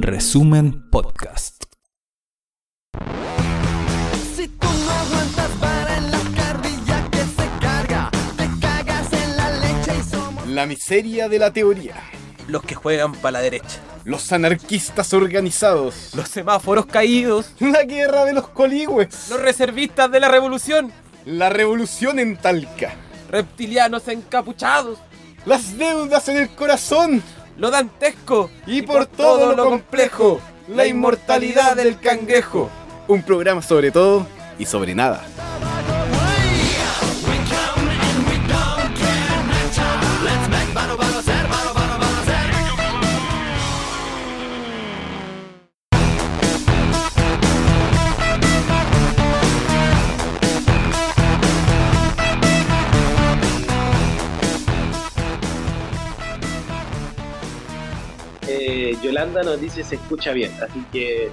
Resumen Podcast. Si tú no aguantas para en la carrilla que se carga, te cagas en la leche y somos. La miseria de la teoría. los que juegan para la derecha, Los anarquistas organizados. los semáforos caídos, La guerra de los coligües. los reservistas de la revolución, La revolución en Talca. reptilianos encapuchados, Las deudas en el corazón. Lo dantesco Y, por, todo, lo complejo. La inmortalidad del cangrejo. Un programa sobre todo y sobre nada. Eh, Yolanda nos dice se escucha bien, así que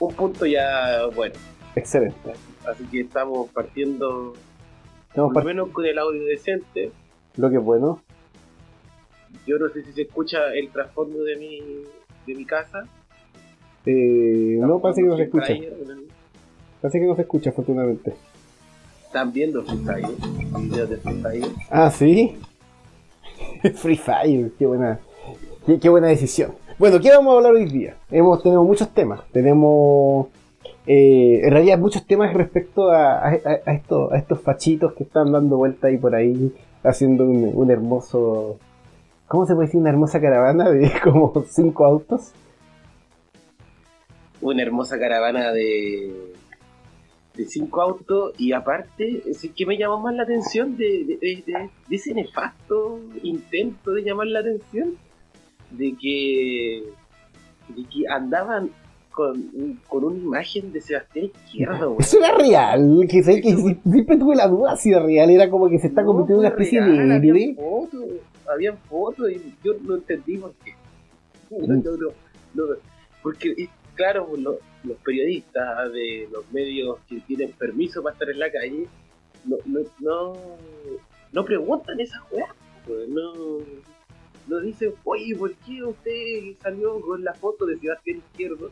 un punto ya bueno. Excelente. Así que estamos partiendo Estamos por lo menos con el audio decente. lo que es bueno. Yo no sé si se escucha el trasfondo de mi de mi casa. Eh, no, parece que no se escucha. Parece que no se escucha, afortunadamente. Están viendo Free Fire, videos de Free Fire. Ah, sí. Free Fire, qué buena, qué, buena decisión. Bueno, ¿qué vamos a hablar hoy día? Hemos, tenemos muchos temas. Tenemos, eh, en realidad, muchos temas respecto a, a- a- estos, fachitos que están dando vuelta ahí por ahí, haciendo un, hermoso. ¿Cómo se puede decir? Una hermosa caravana de como cinco autos. Una hermosa caravana de de cinco autos y aparte, es que me llamó más la atención de ese nefasto intento de llamar la atención de que, de que andaban con, con una imagen de Sebastián Izquierdo. güey. Eso era real, que, sé que si- siempre tuve la duda si era real, era como que se está No, convirtiendo en una especie real, de héroe. fotos, habían fotos y yo no entendí por qué. No, Mm. no, porque, claro, los, los periodistas de los medios que tienen permiso para estar en la calle no, no, no, no preguntan esas weas. pues, No, no dicen, oye, ¿por qué usted salió con la foto de Sebastián Izquierdo?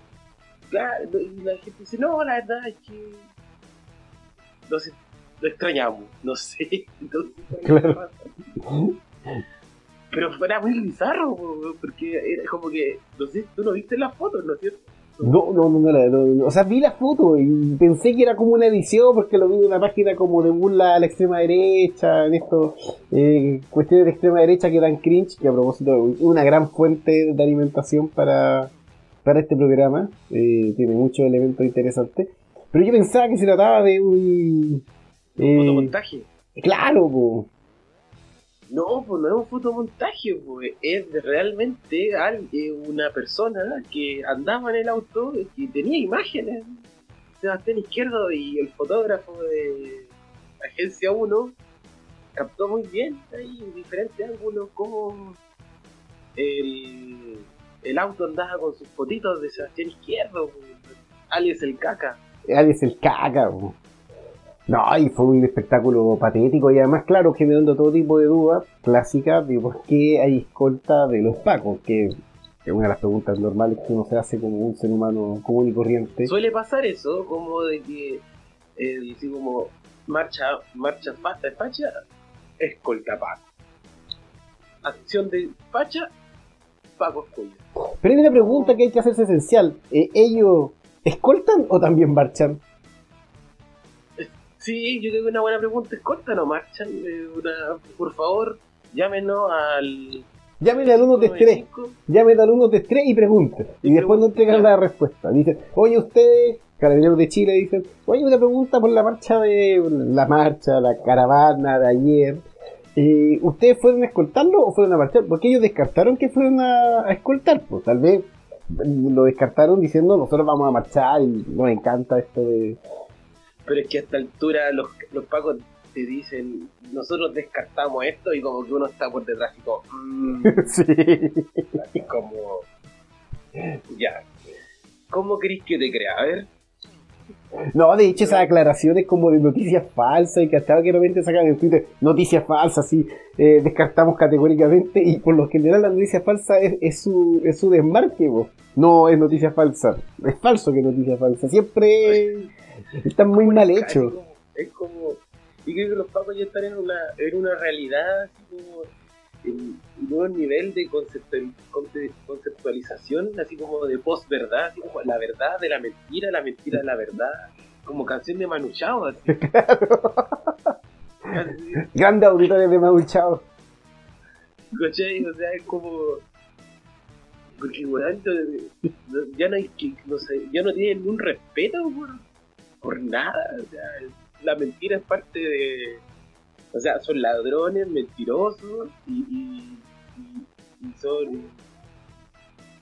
Claro, y la gente dice, no, la verdad es que no sé, lo extrañamos, no sé. Entonces, Claro. Pero fuera muy bizarro, po, porque era como que, no sé, tú no viste las fotos, ¿no es cierto? No, no, no, no, la- no, no, o sea, vi la foto y pensé que era como una edición porque lo vi en una página como de burla a la extrema derecha, en esto, eh, cuestiones de extrema derecha que dan cringe, que a propósito es una gran fuente de alimentación para, para este programa, eh, tiene muchos elementos interesantes, pero yo pensaba que se trataba de un... Un eh, fotomontaje. claro, po. No, pues no es un fotomontaje, pues es realmente alguien, una persona que andaba en el auto y tenía imágenes. Sebastián Izquierdo y el fotógrafo de Agencia 1 captó muy bien ahí en diferentes ángulos cómo el, el auto andaba con sus fotitos de Sebastián Izquierdo, pues, alias el caca. Alex el caca. po. No, y fue un espectáculo patético y además, claro, generando todo tipo de dudas clásicas de por qué hay escolta de los pacos, que es una de las preguntas normales que uno se hace como un ser humano común y corriente. Suele pasar eso, como de que, eh, así como marcha, marcha facha, facha, escolta Paco. Acción de facha, Paco escolta. Pero hay una pregunta que hay que hacerse esencial. Eh, ¿Ellos escoltan o también marchan? Sí, yo creo que una buena pregunta es corta, ¿no marchan? Una, por favor, llámenos al Llamen al 133, 95. llamen al 133 y pregunten. Y Y después no entregan la respuesta. Dicen, oye, ustedes, carabineros de Chile, dicen, oye, una pregunta por la marcha de. La marcha, la caravana de ayer. Eh, ¿Ustedes fueron a escoltarlo o fueron a marchar? Porque ellos descartaron que fueron a, a escoltar. Pues tal vez lo descartaron diciendo, nosotros vamos a marchar y nos encanta esto de. Pero es que a esta altura los, los pacos te dicen, nosotros descartamos esto y como que uno está por detrás y como, mm, sí. así como, ya, ¿cómo queréis que te crea? A ver, No, de hecho, esas aclaraciones como de noticias falsas y que hasta que de repente sacan en Twitter noticias falsas, sí, eh, descartamos categóricamente y por lo general la noticia falsa es, es su, es su desmarque, po. no es noticia falsa, es falso que es noticia falsa, siempre están muy mal como- Es como. Y creo que los pacos ya están en una, en una realidad, así como. En un nuevo nivel de conceptual- conce- conceptualización, así como de post-verdad, así como la verdad de la mentira, la mentira de la verdad. Como canción de Manu Chao, así. Así, Grandes auditores de Mau Chao. ¿Cachai? O sea, es como. Porque, weón, no- no- ya no hay que. No sé, ya no tienen ningún respeto por, por nada. O sea, la mentira es parte de. O sea, son ladrones, mentirosos y. y, y- y son.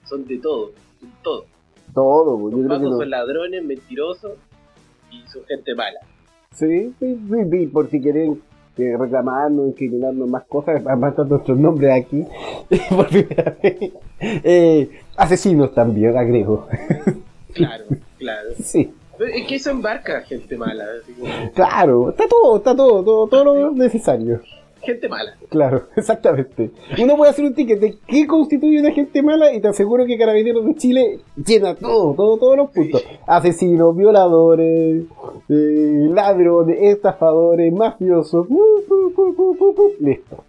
Son de todo. Son todo. Todo, po, yo Los creo que no. son ladrones, mentirosos y son gente mala. Sí, sí, sí, sí, por si quieren eh, reclamarnos, incriminarnos más cosas, aparte nuestros nombres aquí, por primera vez. Eh, asesinos también, agrego. Claro, claro. Sí, es que eso embarca gente mala. así como, claro, está todo, está todo, todo, todo lo necesario. gente mala. Claro, exactamente. Uno puede hacer un ticket de qué constituye una gente mala y te aseguro que Carabineros de Chile llena todo, todo, todos los puntos. Asesinos, violadores, eh, ladrones, estafadores, mafiosos. uh, uh, uh, listo.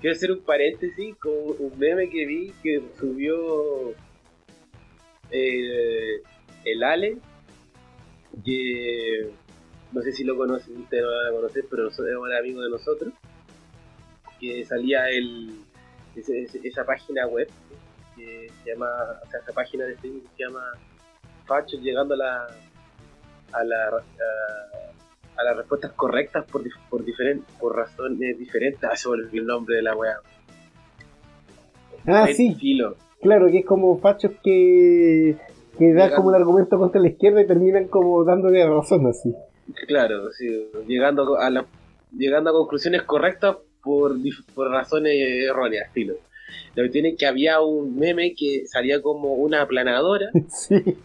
Quiero hacer un paréntesis con un meme que vi que subió eh, el Ale, que no sé si lo conocen, ustedes no lo van a conocer, pero es un amigo de nosotros, que salía el, ese- esa página web que se llama, o sea, esa página de Facebook que se llama Fachos llegando a la a la a, a las respuestas correctas por, por diferentes por razones diferentes. Ah, se el nombre de la weá. Ah, sí, filo. claro, que es como fachos que, que da como un argumento contra la izquierda y terminan como dándole razón así. Claro, sí, llegando a la, llegando a conclusiones correctas por, por razones erróneas, filo. Lo que tiene que había un meme que salía como una aplanadora Sí,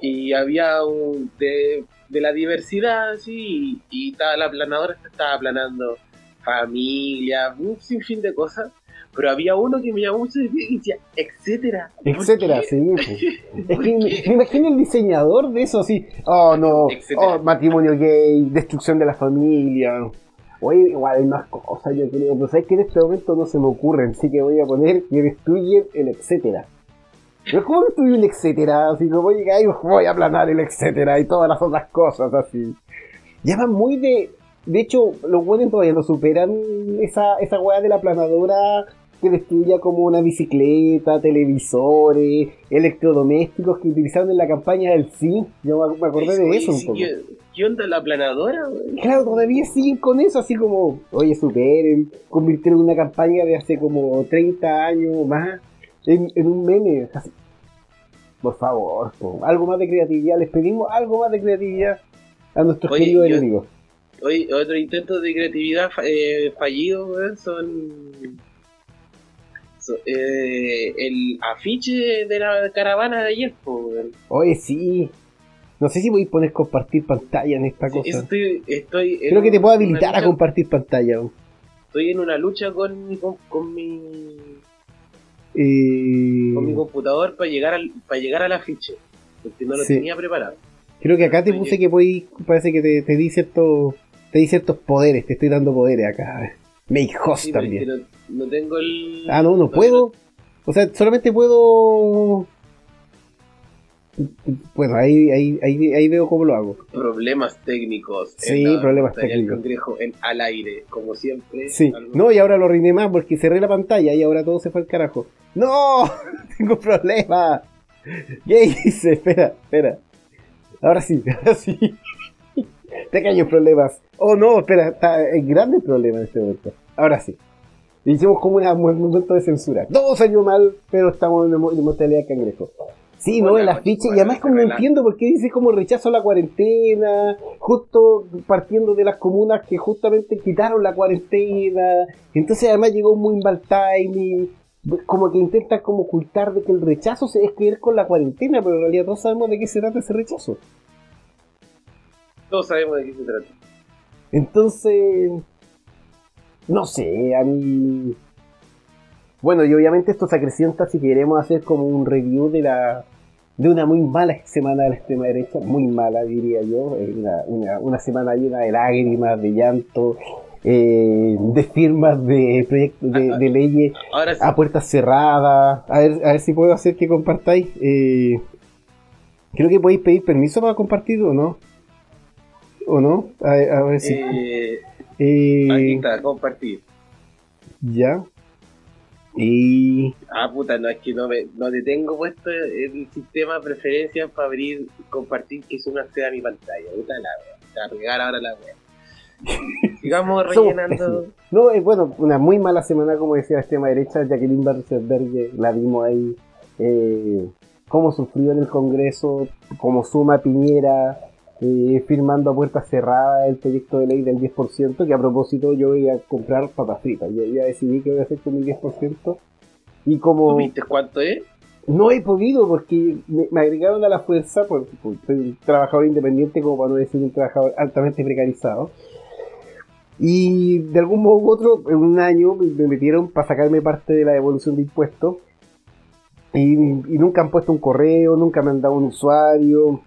y había un de, de la diversidad así y, y estaba la aplanadora estaba aplanando familia, un sinfín de cosas, pero había uno que me llamó mucho atención y decía, etcétera. ¿Por etcétera, sí. pues. Es que me, me imagino el diseñador de eso así. Oh no, oh, matrimonio gay, destrucción de la familia. Oye, igual hay más cosas, yo creo. Pero sabes que en este momento no se me ocurren, así que voy a poner que destruyen el etcétera. Pero ¿cómo destruye el etcétera? Así como, ay, voy a aplanar el etcétera y todas las otras cosas así. Llaman muy de. De hecho, los buenos todavía no superan esa, esa weá de la aplanadora que destruía como una bicicleta, televisores, electrodomésticos que utilizaron en la campaña del sí. Yo me- acordé de eso un poco. ¿qué, onda la aplanadora? güey? Claro, todavía siguen con eso, así como, oye, superen, convirtieron una campaña de hace como 30 años o más en, en un meme. así. Por favor, po, algo más de creatividad, les pedimos algo más de creatividad a nuestros Oye, queridos yo- enemigos. Hoy otro intento de creatividad eh, fallido son, eh, el afiche de la caravana de ayer. weón. Oye, sí. No sé si voy a poner compartir pantalla en esta Sí, cosa. estoy, Creo que te puedo habilitar a compartir pantalla. Estoy en una lucha con, con, con mi, Eh, con mi computador para llegar al para llegar al afiche. Porque no lo Sí. tenía preparado. creo que acá te puse que voy, parece que te, te di ciertos, te di ciertos poderes, te estoy dando poderes acá. Make host Sí, también. no, no tengo el. Ah, no, no puedo. O sea, solamente puedo. Bueno, ahí, ahí, ahí, ahí veo cómo lo hago. Problemas técnicos. Sí, en la problemas técnicos. Congreso en al aire, como siempre. Sí. No, y ahora lo reiné más porque cerré la pantalla y ahora todo se fue al carajo. ¡No! Tengo problemas. ¿Qué hice? Espera, espera. Ahora sí, ahora sí. Pequeños problemas. Oh no, espera, está en grandes problemas en este momento. Ahora sí. Hicimos como una- un momento de censura. Todo salió mal, pero estamos en mo- en modalidad cangrejo. Sí, no, el afiche, y además como no entiendo por qué dice como rechazo a la cuarentena, justo partiendo de las comunas que justamente quitaron la cuarentena, entonces además llegó muy mal timing, como que intentan como ocultar de que el rechazo se es que con la cuarentena, pero en realidad todos sabemos de qué se trata ese rechazo. Todos sabemos de qué se trata. Entonces, no sé, a mí... Bueno, y obviamente esto se acrecienta si queremos hacer como un review de la de una muy mala semana de la extrema derecha, muy mala diría yo, una, una, una semana llena de lágrimas, de llanto, eh, de firmas de proyectos de, de leyes sí, a puertas cerradas. A ver, a ver si puedo hacer que compartáis. Eh, creo que podéis pedir permiso para compartir o no. ¿O no? A, a ver si. eh, eh, aquí está, compartir. ya. Y. Ah, puta, no, es que no, me, no te tengo puesto el sistema de preferencias para abrir, compartir que Zoom acceda a mi pantalla. Puta la wea. Cargar ahora la wea. Sigamos rellenando. No, es bueno, una muy mala semana, como decía la extrema derecha. Jacqueline Berger, la vimos ahí. Eh, cómo sufrió en el Congreso, cómo suma Piñera, eh, firmando a puertas cerradas el proyecto de ley del 10%. Que a propósito, yo voy a comprar papas fritas. Yo ya decidí que voy a hacer con mi 10%. Y como. ¿Tú viste cuánto es? No he podido porque me, me agregaron a la fuerza, porque pues, soy un trabajador independiente, como para no decir un trabajador altamente precarizado. Y de algún modo u otro, en un año me me metieron para sacarme parte de la devolución de impuestos. Y, y nunca han puesto un correo, nunca me han dado un usuario.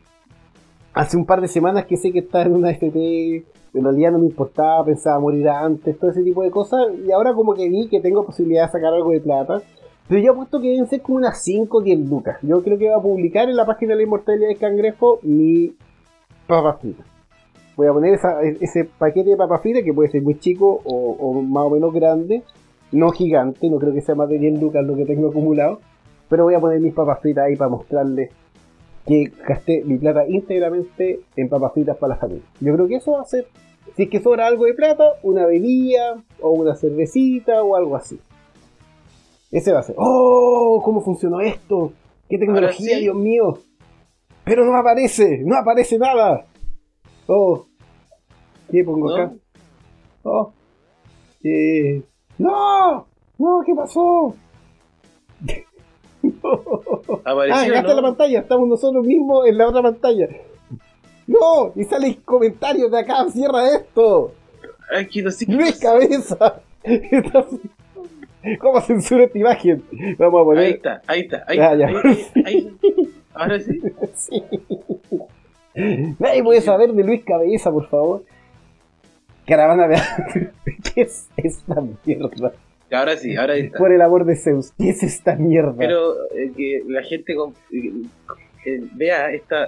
Hace un par de semanas que sé que estaba en una FP, en realidad no me importaba, pensaba morir antes, todo ese tipo de cosas. Y ahora como que vi que tengo posibilidad de sacar algo de plata. Pero yo apuesto que deben ser como unas 5 o 10 lucas. Yo creo que voy a publicar en la página de la inmortalidad del cangrejo mi papas fritas. Voy a poner ese paquete de papas fritas que puede ser muy chico o, o más o menos grande. No gigante, no creo que sea más de 10 lucas lo que tengo acumulado. Pero voy a poner mis papas fritas ahí para mostrarles que gasté mi plata íntegramente en papas fritas para la familia. Yo creo que eso va a ser, si es que sobra algo de plata, una bebida o una cervecita o algo así. Ese va a ser. ¡Oh! ¿Cómo funcionó esto? ¡Qué tecnología, sí. Dios mío! Pero no aparece, no aparece nada. Oh, ¿qué pongo ¿No? acá? Oh, eh, no, no, ¿qué pasó? Ah, Apareció, acá está ¿no? la pantalla, estamos nosotros mismos en la otra pantalla. No, y sale comentarios de acá, cierra esto. Ay, que no sé qué Luis. Cabeza. Está- ¿Cómo censura esta imagen? Vamos a Ahí poner. está, ahí está, ahí Ah, está. ya. ahí- ahí- ahí- Ahora sí. Sí. Nadie puede saber de Luis Cabeza, por favor. Caravana de. ¿Qué es esta mierda? Ahora sí, ahora está. Por el amor de Zeus, ¿qué es esta mierda? Pero eh, que la gente con- eh, eh, vea esta,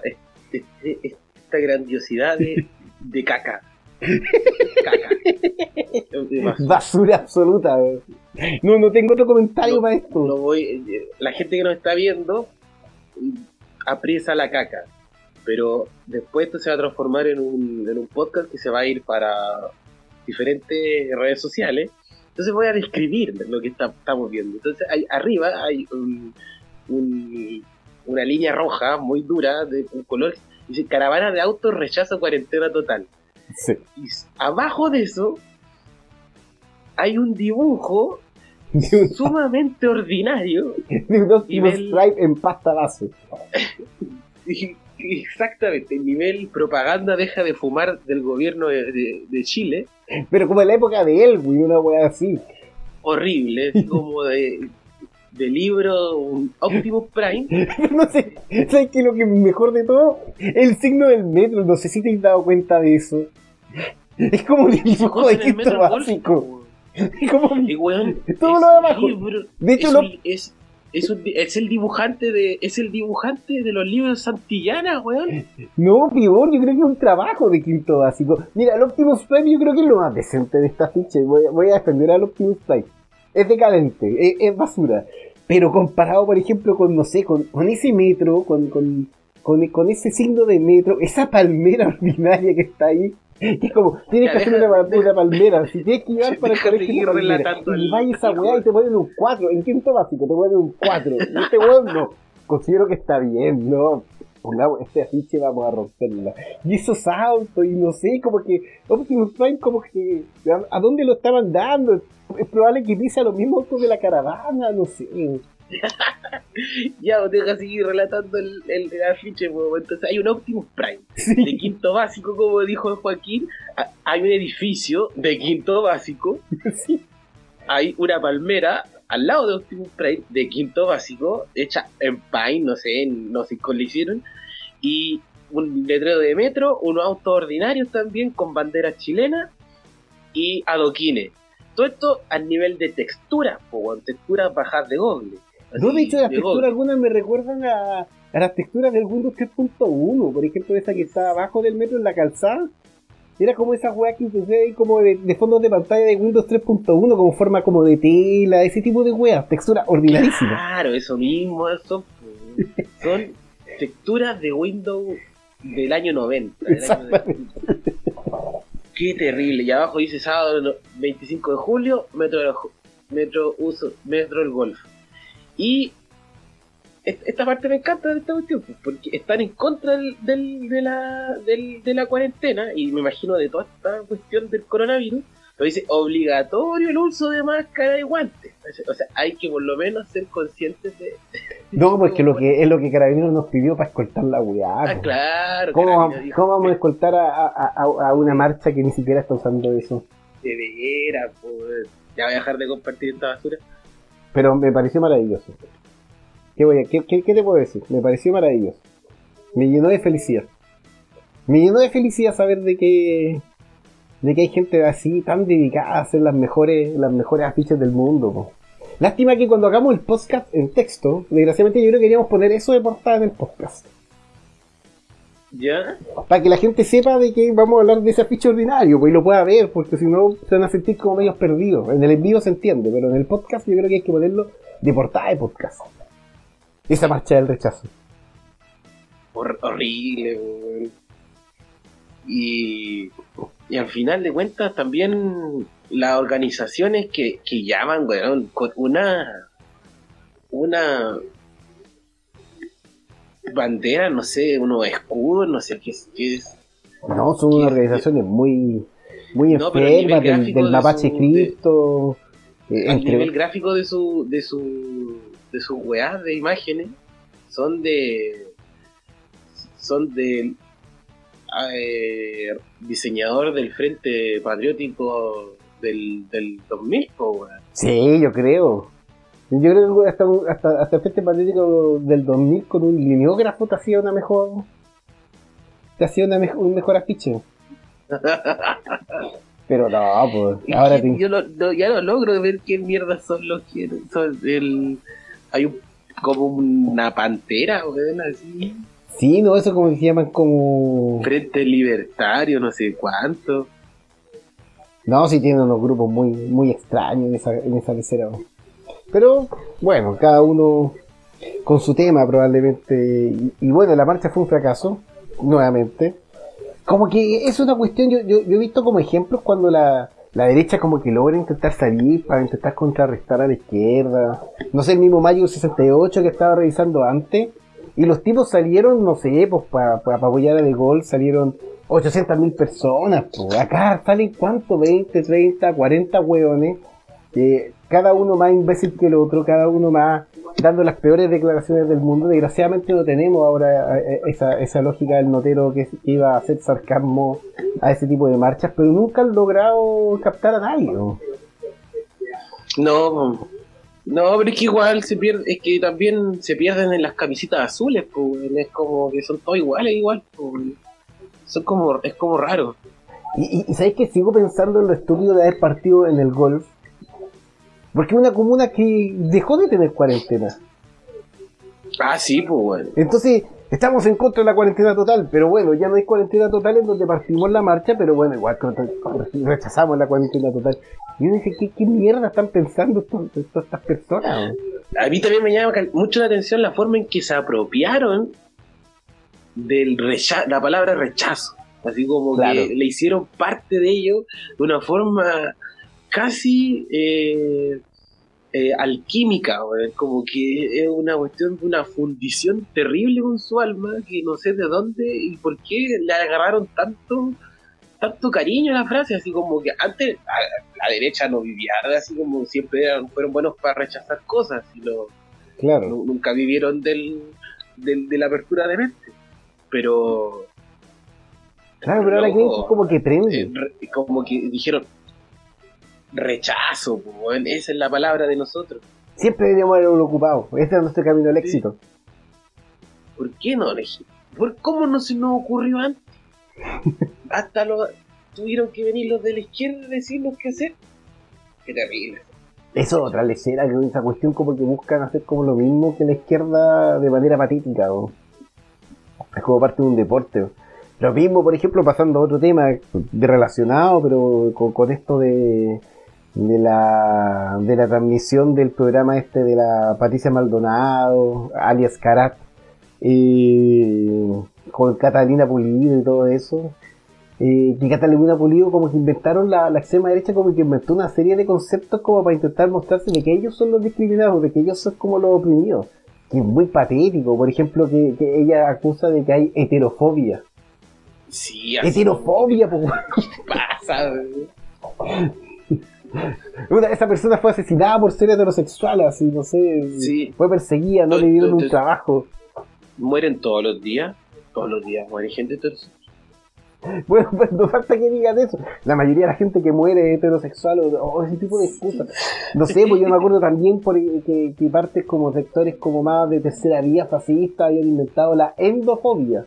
este- esta grandiosidad de, de caca. Caca. Basura. Absoluta. No, no tengo otro comentario No, para esto. No voy, la gente que nos está viendo apriesa la caca. Pero después esto se va a transformar en un, en un podcast que se va a ir para diferentes redes sociales. Entonces voy a describir lo que está- estamos viendo. Entonces hay, arriba hay un- un- una línea roja muy dura de un color. Dice caravana de autos rechazo cuarentena total. Sí. Y abajo de eso hay un dibujo sumamente ordinario de un Optimus Nivel- en pasta base. Y- Exactamente, el nivel propaganda deja de fumar del gobierno de, de- de Chile, Pero como en la época de Elwin, una wea así. horrible, como de, de libro un Optimus Prime, no sé, ¿sabes qué lo que mejor de todo? El signo del metro, no sé si te has dado cuenta de eso. Es como un dibujo de el quinto Golf, básico. Es como y weón, Todo lo de abajo. libro, De hecho, es, lo- un- es, es, es el dibujante de es el dibujante de los libros Santillana, weón. No, peor, yo creo que es un trabajo de quinto básico. Mira, el Optimus Prime yo creo que es lo más decente de esta ficha. Voy, a- defender al Optimus Prime. Es decadente, es, es basura. Pero comparado, por ejemplo, con, no sé, con, con ese metro, con, con, con, con ese signo de metro, esa palmera ordinaria que está ahí. Es como, tienes que hacer una, palmera. Si tienes que llevar para el colegio Y vaya esa weá y te ponen un 4. En quinto básico te ponen un 4. Y este weón no. Considero que está bien, ¿no? Una, este afiche vamos a romperla. Y esos autos, y no sé, como que Optimus Prime, como que. ¿A, a dónde lo estaban dando? Es probable que pise a los mismos autos de la caravana, no sé. ya, vos deja seguir relatando el, el, el afiche, po. entonces hay un Optimus Prime de quinto básico, como dijo Joaquín, hay un edificio de quinto básico, hay una palmera al lado de Optimus Prime de quinto básico, hecha en Pine, no sé, en- no sé cómo le hicieron, y un letrero de metro, unos autos ordinarios también con banderas chilenas y adoquines. Todo esto a nivel de textura, o texturas bajas de Google. No, de hecho, las texturas algunas me recuerdan a, a las texturas del Windows 3.1. Por ejemplo, esa que está abajo del metro en la calzada. Era como esa weá que hay como de, de fondos de pantalla de Windows 3.1, como forma como de tela, ese tipo de weas. Textura ordinarísima. Claro, eso mismo, eso pues, son texturas de Windows del año 90. del año de- Qué terrible. Y abajo dice sábado no- 25 de julio, metro, metro uso, metro del Golf. Y es- esta parte me encanta de esta cuestión, pues, porque están en contra del, del- de, la, del- de la cuarentena y me imagino de toda esta cuestión del coronavirus. Pero dice obligatorio el uso de máscara y guantes. O sea, hay que por lo menos ser conscientes de. No, porque lo que es lo que Carabineros nos pidió para escoltar la weá. Ah, po. claro. ¿Cómo, Carabinero va- dijo, cómo vamos a escoltar a, a- a- a una marcha que ni siquiera está usando eso? De veras, pues. Ya voy a dejar de compartir esta basura. Pero me pareció maravilloso. ¿Qué, voy a, qué, qué- te puedo decir? Me pareció maravilloso. Me llenó de felicidad. Me llenó de felicidad saber de que de que hay gente así tan dedicada a hacer las mejores las mejores afiches del mundo. Lástima que cuando hagamos el podcast en texto, desgraciadamente yo creo que queríamos poner eso de portada en el podcast. ¿Ya? Para que la gente sepa de que vamos a hablar de ese afiche ordinario, pues y lo pueda ver, porque si no se van a sentir como medios perdidos. En el en vivo se entiende, pero en el podcast yo creo que hay que ponerlo de portada de podcast. Esa marcha del rechazo. Hor- horrible, weón. Y, y al final de cuentas también las organizaciones que, que llaman, weón, con una una bandera, no sé, unos escudos, no sé qué es, qué es. No, son unas organizaciones muy, muy No, enfermas del, del de mapache su- cripto. eh, entre- nivel gráfico de su de su de sus weas de imágenes son de son del eh, diseñador del Frente Patriótico del, del 2000 po. Sí, yo creo. Yo creo que hasta, hasta, hasta el Frente Patriótico del 2000 con un lineógrafo te hacía una mejor. Te hacía una un mejor afiche. Pero no, pues. Ahora te, yo lo- ya no logro ver qué mierda son los que son el hay un como una pantera weón, así Sí, no, eso como se llaman como. Frente Libertario no sé cuánto No, sí tienen unos grupos muy, muy extraños en esa, en esa. Pero, bueno, cada uno con su tema probablemente. Y, bueno, la marcha fue un fracaso, nuevamente. Como que es una cuestión, yo, yo, yo he visto como ejemplos cuando la, la derecha como que logra intentar salir para intentar contrarrestar a la izquierda. No sé, el mismo Mayo 68 que estaba revisando antes. Y los tipos salieron, no sé, pues para apoyar a De Gaulle salieron 800.000 personas. Pues. Acá salen cuánto, 20, 30, 40 hueones. eh, cada uno más imbécil que el otro, cada uno más dando las peores declaraciones del mundo. Desgraciadamente no tenemos ahora eh, esa, esa lógica del notero que, iba a hacer sarcasmo a ese tipo de marchas, pero nunca han logrado captar a nadie. ¿no? No, no, pero es que igual se pierde, es que también se pierden en las camisitas azules, pues, es como que son todos iguales, igual, pues. son como, es como raro. Y, y, sabéis que sigo pensando en lo estúpido de haber partido en el golf. Porque es una comuna que dejó de tener cuarentena. Ah, sí, pues, bueno. Entonces, estamos en contra de la cuarentena total, pero bueno, ya no hay cuarentena total en donde partimos la marcha, pero bueno, igual rechazamos la cuarentena total. Y uno dice, ¿qué, qué mierda están pensando todas estas personas? A mí también me llama mucho la atención la forma en que se apropiaron del recha la palabra rechazo. Así como Claro. que le hicieron parte de ello de una forma casi eh, eh, alquímica, como que es una cuestión de una fundición terrible con su alma, que no sé de dónde y por qué le agarraron tanto tanto cariño a la frase, así como que antes a- la derecha no vivía así como siempre eran, fueron buenos para rechazar cosas y lo, Claro. Nu- nunca vivieron del, del- de la apertura de mente. Pero Claro, pero ahora que como que prende. eh, como que dijeron rechazo, weón, esa es la palabra de nosotros. Siempre deberíamos haberlo ocupado. Este es nuestro camino al éxito. ¿Por qué no? ¿Por cómo no se nos ocurrió antes? Hasta los tuvieron que venir los de la izquierda a decirnos qué hacer. Qué terrible. Eso, otra lecera, que esa cuestión como que buscan hacer como lo mismo que la izquierda de manera patética. ¿o? Es como parte de un deporte. Lo mismo, por ejemplo, pasando a otro tema de relacionado, pero con, con esto de, de la de la transmisión del programa este de la Patricia Maldonado, alias Karat, eh, con Catalina Pulido y todo eso. Eh, que Catalina Pulido como que inventaron la, la extrema derecha como que inventó una serie de conceptos como para intentar mostrarse de que ellos son los discriminados, de que ellos son como los oprimidos. Que es muy patético, por ejemplo, que, que ella acusa de que hay heterofobia. Sí, así Heterofobia, pues. pasa. Esa persona fue asesinada por ser heterosexual, así, no sé. Sí. Fue perseguida, no No, le dieron no, un trabajo. Mueren todos los días. Todos los días muere gente. Entonces, Bueno, pues no falta que digan eso. La mayoría de la gente que muere es heterosexual o, o ese tipo de excusas. No sé, pues yo me acuerdo también por, que, que partes como sectores como más de tercera vía fascista habían inventado la endofobia.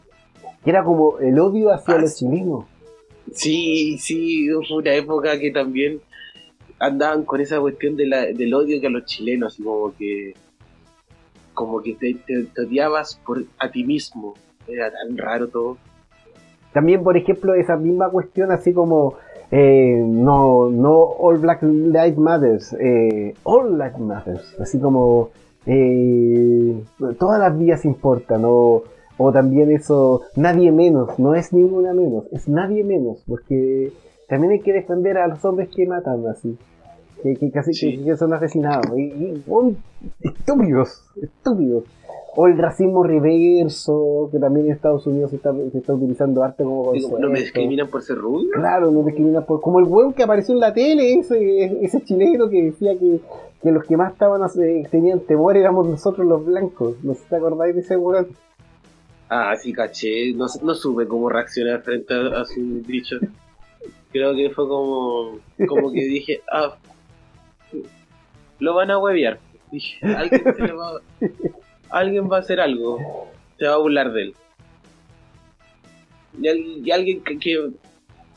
Que era como el odio hacia Ah, los chilenos. sí, sí, fue una época que también andaban con esa cuestión de la, del odio que a los chilenos, como que como que te, te- te odiabas por a ti mismo. Era tan raro todo. También, por ejemplo, esa misma cuestión así como eh, no, no All Black Lives Matters, eh, All Lives Matters, así como eh, todas las vías importan, o, o también eso, nadie menos, no es ninguna menos, es nadie menos, porque también hay que defender a los hombres que matan así, que, que casi Sí. que, son asesinados, y, estúpidos, estúpidos. O el racismo reverso, que también en Estados Unidos se está, se está utilizando harto como Digo. ¿No me discriminan por ser rubio? Claro, no discriminan por... Como el weón que apareció en la tele, ese, ese chileno que decía que, que los que más estaban eh, tenían temor éramos nosotros los blancos. No si te acordáis de ese weón. Ah, sí, caché. No, no supe cómo reaccionar frente a, a su dicho. Creo que fue como, como que dije, ah, lo van a huevear. Dije, alguien, se le va, alguien va a hacer algo, se va a burlar de él. Y, al- y alguien que, que-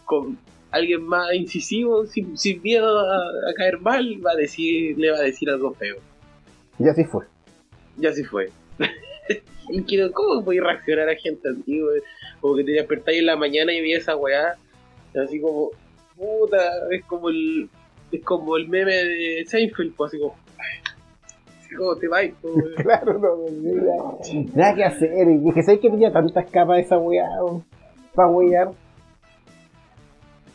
con alguien más incisivo, sin, sin miedo a, a caer mal, va a decir, le va a decir algo feo. Y así fue. Ya se fue. y quiero, ¿cómo voy a reaccionar a gente así? Como que te despertáis en la mañana y vi esa weá, así como, puta, es como el, es como el meme de Seinfeld, pues así como, así como te vais, pues. Claro, no, no, nada, que hacer. Y que sabes que tenía tantas capas esa weá, para wear.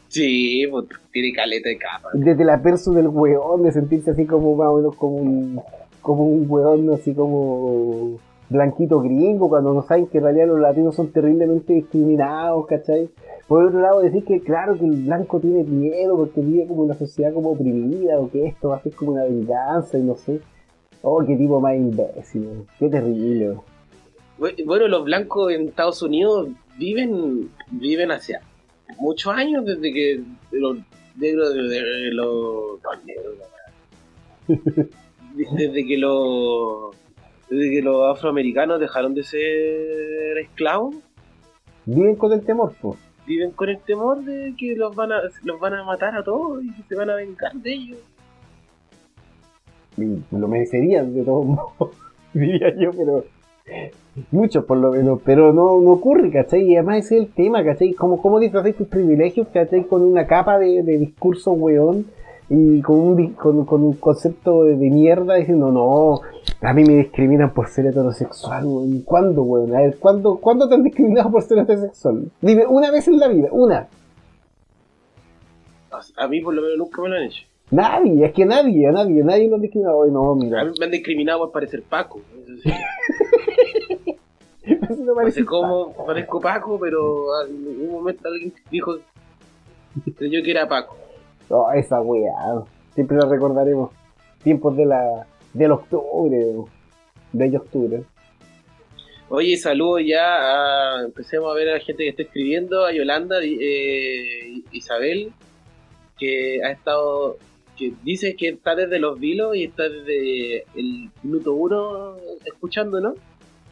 Sí, pues tiene caleta de capa. Desde la perso del weón, de sentirse así como más o menos como un, como un weón así como blanquito gringo, cuando no saben que en realidad los latinos son terriblemente discriminados, ¿cachai? Por otro lado, decir que claro que el blanco tiene miedo porque vive como una sociedad como oprimida, o que esto va a ser como una venganza y no sé. Oh, qué tipo más imbécil, qué terrible. Bu- Bueno, los blancos en Estados Unidos viven, viven hacia muchos años desde que los negros, de, de- los, negros, desde que los desde que los afroamericanos dejaron de ser esclavos, Viven con el temor, pues. Viven con el temor de que los van a los van a matar a todos y que se van a vengar de ellos. Lo merecerían de todos modos, diría yo, pero muchos por lo menos, pero no, no ocurre, ¿cachai? Y además ese es el tema, ¿cachai? ¿Cómo, cómo tus privilegios, ¿cachai? Con una capa de discurso weón y con un, con, con un concepto de, de mierda diciendo, no, a mí me discriminan por ser heterosexual, weón. ¿Cuándo, weón? A ver, ¿cuándo, ¿cuándo te han discriminado por ser heterosexual? Dime, una vez en la vida, una. A- mí por lo menos nunca me lo han hecho. Nadie, es que nadie, a nadie, nadie lo ha discriminado. Ay, no, A mí me han discriminado por parecer Paco. Eso sí. No No parece sé cómo parezco Paco, pero en un momento alguien dijo creyó que era Paco. Oh, esa weá. Siempre la recordaremos. Tiempos de la del octubre. bello octubre. Oye, saludo ya a. Empecemos a ver a la gente que está escribiendo, a Yolanda, eh, Isabel, que ha estado. que dice que está desde los vilos y está desde el minuto uno escuchándonos.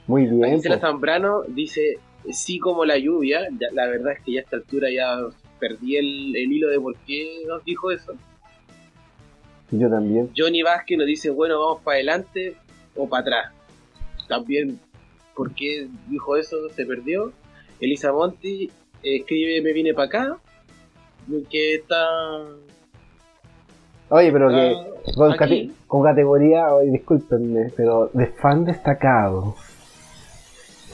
Muy bien. Gisela po. Zambrano dice: sí, como la lluvia. Ya- la verdad es que ya a esta altura ya perdí el, el hilo de por qué nos dijo eso. Yo también. Johnny Vázquez nos dice, bueno, vamos para adelante o para atrás. También, ¿por qué dijo eso? Se perdió. Elisa Monti eh, escribe, me vine para acá. Que está... Oye, pero que con, cate- con categoría, oye, discúlpenme, pero de fan destacado.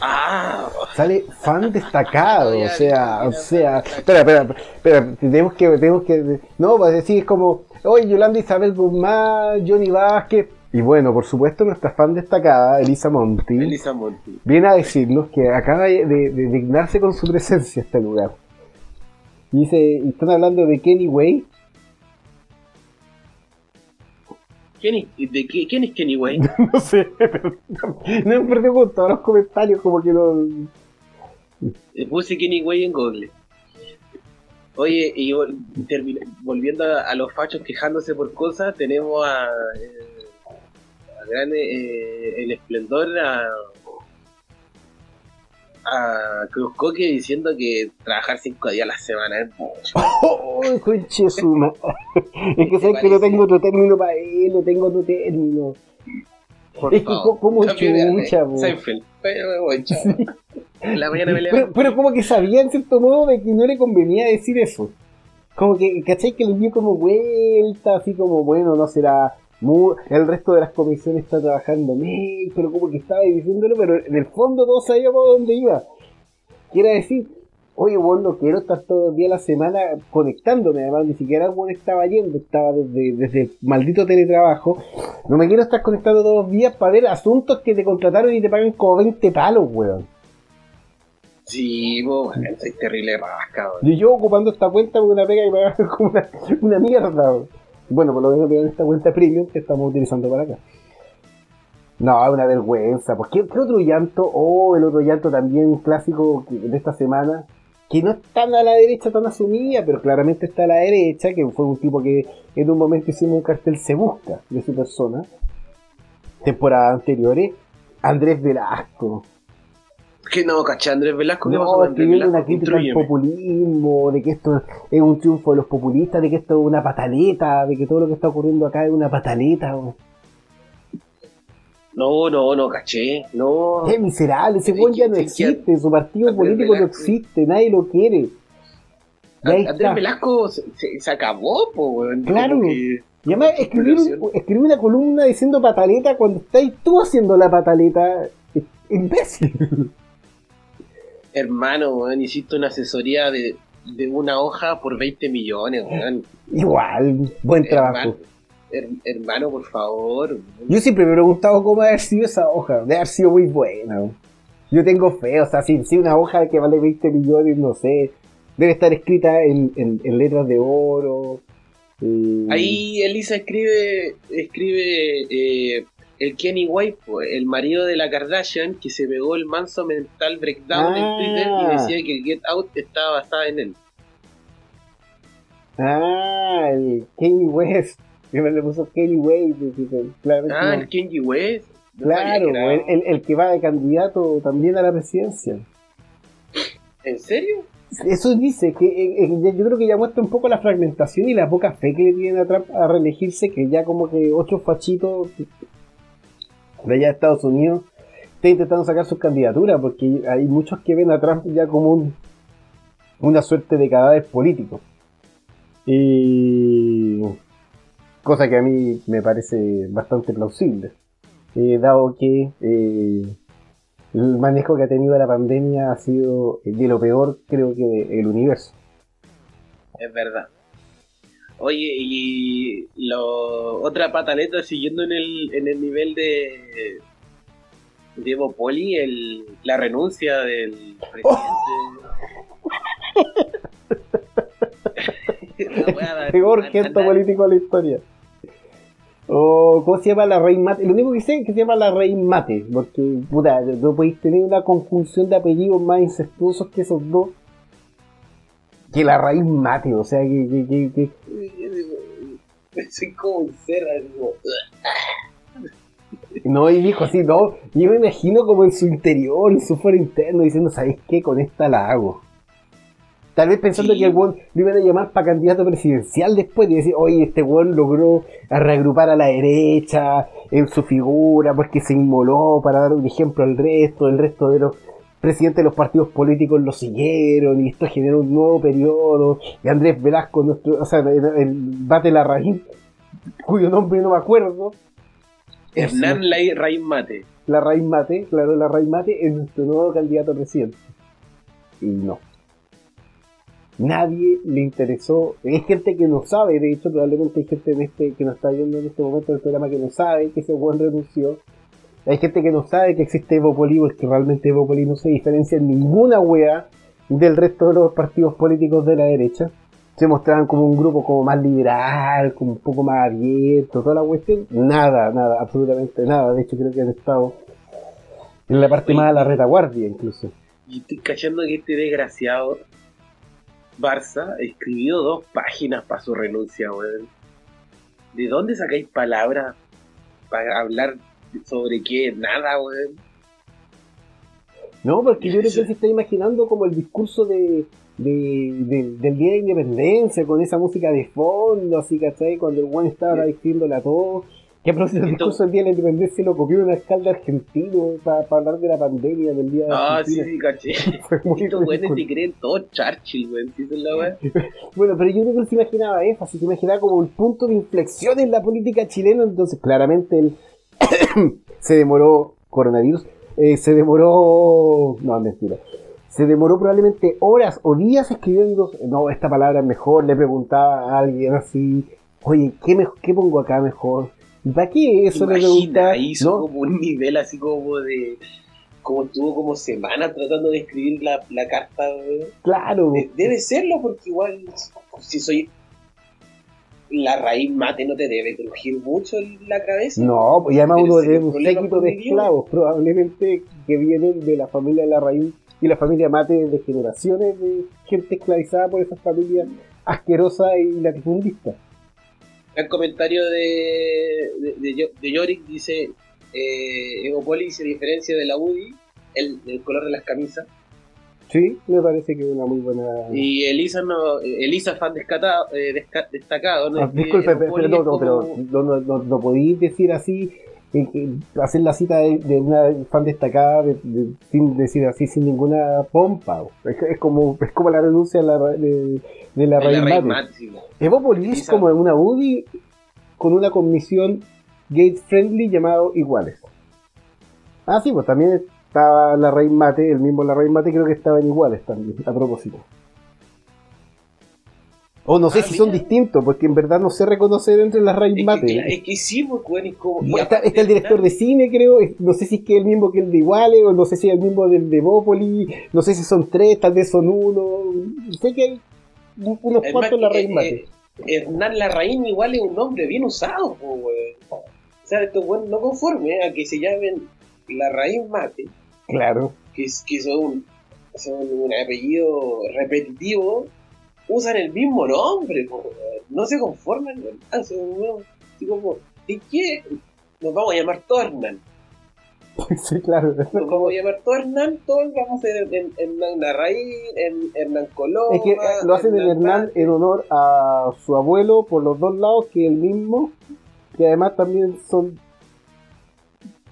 Ah, Sale fan destacado, o sea, o sea, espera, espera, espera, tenemos que, tenemos que, no, pues decir es como, oye, Yolanda Isabel Guzmán, Johnny Vázquez, y bueno, por supuesto nuestra fan destacada, Elisa Monti, Elisa Monti. viene a decirnos que acaba de, de- de dignarse con su presencia este lugar. Y dice, están hablando de Kenny Way, ¿Quién es, de qué- ¿Quién es Kenny Wayne? no sé, pero no me perdido con todos los comentarios, como que no, Eh, Puse Kenny Wayne en Google. Oye, y vol- volviendo a, a los fachos quejándose por cosas, tenemos a, eh, a gran, eh, el esplendor a, a Cruz Coque diciendo que trabajar cinco días a la semana es mucho. ¡Oh, conche Es que sabes que no tengo otro término para él, no tengo otro término. Por Es que favor. co- como chucha, po. Seinfeld. Pero la mañana me Pero, pero como que sabía en cierto modo de que no le convenía decir eso. Como que, ¿cachai? Que le dio como vuelta, así como, bueno, no será. El resto de las comisiones está trabajando mail, pero como que estaba diciéndolo, pero en el fondo todos sabíamos dónde iba. Quiere decir, oye, bueno, no quiero estar todo el día la semana conectándome, además ni siquiera bueno estaba yendo, estaba desde, desde el maldito teletrabajo. No me quiero estar conectando todos los días para ver asuntos que te contrataron y te pagan como 20 palos, weón. Sí, bueno, soy terrible rasca, weón. Y yo ocupando esta cuenta porque una pega y me como una, una mierda. weón. Bueno, por lo menos tengo esta cuenta premium que estamos utilizando para acá. No, es una vergüenza. ¿Por qué, otro llanto? Oh, el otro llanto también clásico de esta semana. Que no está a la derecha tan asumida, pero claramente está a la derecha, que fue un tipo que en un momento hicimos un cartel se busca de su persona. Temporadas anteriores. Andrés Velasco. Que no, caché, Andrés Velasco, ¿qué pasó No, Andrés escribiendo una crítica al populismo, de que esto es un triunfo de los populistas, de que esto es una pataleta, de que todo lo que está ocurriendo acá es una pataleta. No, no, no, caché. No. Es miserable, ese weón ya no existe, su partido Andrés político no existe, nadie lo quiere. Andrés. Velasco se, se- se acabó, po, weón. Claro. Que- Y además escribir, escribir una columna diciendo pataleta cuando estás tú haciendo la pataleta, es imbécil. Hermano, weón, hiciste una asesoría de, de una hoja por 20 millones, weón. Igual, buen trabajo. Hermano, her- hermano, por favor. weón. Yo siempre me he preguntado cómo haber sido esa hoja. Debe haber sido muy buena. Yo tengo fe, o sea, si, si una hoja que vale 20 millones, no sé, debe estar escrita en, en- en letras de oro. eh, Ahí Elisa escribe, escribe eh, el Kenny White, el marido de la Kardashian, que se pegó el manso mental breakdown Ah. en Twitter y decía que el Get Out estaba basada en él. Ah, el Kanye West. Me le puso Kanye West. Ah, el Kenny West. No Claro, el- el que va de candidato también a la presidencia. ¿En serio? Eso dice que eh, eh, yo creo que ya muestra un poco la fragmentación y la poca fe que le tienen a Trump a reelegirse, que ya como que ocho fachitos de allá de Estados Unidos están intentando sacar sus candidaturas, porque hay muchos que ven a Trump ya como un, una suerte de cadáver político. Y cosa que a mí me parece bastante plausible, eh, dado que eh, el manejo que ha tenido la pandemia ha sido de lo peor, creo que, del universo. Es verdad. Oye, y lo, otra pataleta siguiendo en el, en el nivel de, Evo Poli, el, la renuncia del presidente. La wea da- Peor gesto político de la historia. O, ¿cómo se llama la raíz mate? Lo único que sé es que se llama la raíz mate, porque, puta, no podéis tener una conjunción de apellidos más incestuosos que esos dos. Que la raíz mate, o sea, que, que, que, que- Soy como un. No, y dijo así, no. Yo me imagino como en su interior, en su foro interno, diciendo, ¿sabéis qué? Con esta la hago. Tal vez pensando Sí. que el weón lo iban a llamar para candidato presidencial después y decir, oye, este weón logró reagrupar a la derecha en su figura porque se inmoló para dar un ejemplo al resto, el resto de los presidentes de los partidos políticos lo siguieron y esto generó un nuevo periodo y Andrés Velasco, nuestro, o sea, el, el Bate la raíz, cuyo nombre no me acuerdo, Hernán Raíz Mate. la raíz mate, claro, la raíz mate es nuestro nuevo candidato a presidente. Y no. Nadie le interesó. Hay gente que no sabe, de hecho, probablemente hay gente en este, que nos está viendo en este momento del programa que no sabe que ese buen renunció. Hay gente que no sabe que existe Evopoli, porque realmente Evopoli no se diferencia en ninguna wea del resto de los partidos políticos de la derecha. Se mostraban como un grupo como más liberal, como un poco más abierto, toda la cuestión. Nada, nada, absolutamente nada. De hecho, creo que han estado en la parte más de la retaguardia, incluso. Y estoy cachando que este desgraciado Barça escribió dos páginas para su renuncia, weón. ¿De dónde sacáis palabras para hablar sobre qué? Nada, weón. No, porque yo creo que se está imaginando como el discurso de, de- de- del Día de Independencia, con esa música de fondo, así, ¿cachai? Cuando el buen estaba diciéndole a todos. Que a propósito Entonces- discurso del Día de la Independencia lo copió un alcalde argentino para hablar de la pandemia del Día de Ah, sí, sí, caché. Estos ridículo. se creen todo Churchill, weón. ¿Sí es la weón? Bueno, pero yo creo que él se imaginaba eso, así se imaginaba como un punto de inflexión en la política chilena, entonces claramente él se demoró, coronavirus, eh, se demoró, no, mentira, se demoró probablemente horas o días escribiendo, no, esta palabra es mejor, le preguntaba a alguien así, oye, ¿qué, me- qué pongo acá mejor? ¿Y para qué eso le Imagina, preguntaba? hizo ¿No? como un nivel así como de. Como estuvo como semanas tratando de escribir la, la carta. Claro, De- Debe serlo, porque igual, si soy la raíz mate, no te debe crujir mucho en la cabeza. No, y además uno de un séquito de esclavos, probablemente que vienen de la familia de la raíz y la familia mate de generaciones de gente esclavizada por esas familias asquerosas y latifundistas. El comentario de, de, de, Yo- de Yorick dice: eh, Evopoli se diferencia de la UDI, el, el color de las camisas. Sí, me parece que es una muy buena. Y Elisa, no, Elisa fan descatado, eh, desca- destacado. ¿no? Ah, disculpe, pero, no, no, pero como- no, no, no, no podéis decir así, eh, que hacer la cita de, de una fan destacada de- de- sin decir así, sin ninguna pompa. Es, es como, es como la renuncia de la, de, la raíz mate. mate, sí. Evópolis es como una UDI con una comisión gate friendly llamado Iguales. Ah, sí, pues también estaba la raíz mate, el mismo la raíz mate creo que estaba en Iguales también, a propósito. O no sé Ah, si son distintos, porque en verdad no sé reconocer entre las raíz Es mate. que, es que sí, pues, es como. Bueno, está, el director de cine, creo. No sé si es que es el mismo que el de Iguales, o no sé si es el mismo del de Evópolis. No sé si son tres, tal vez son uno. Sé que hay un- unos Es cuantos la raíz eh, mate. eh, Hernán Larraín igual es un nombre bien usado, weón. O sea, estos weones no conforme a que se llamen Larraín Mate, Claro. que, son, un, son un apellido repetitivo, usan el mismo nombre, po. No se conforman. Ah, son ¿de qué? Nos vamos a llamar Hernán. sí, claro. Nos vamos a llamar Hernán, todos vamos a ser en- Hernán Larraín, en Hernán Coloma. Es que eh, lo hacen en Hernán en honor a su abuelo por los dos lados, que es el mismo, que además también son,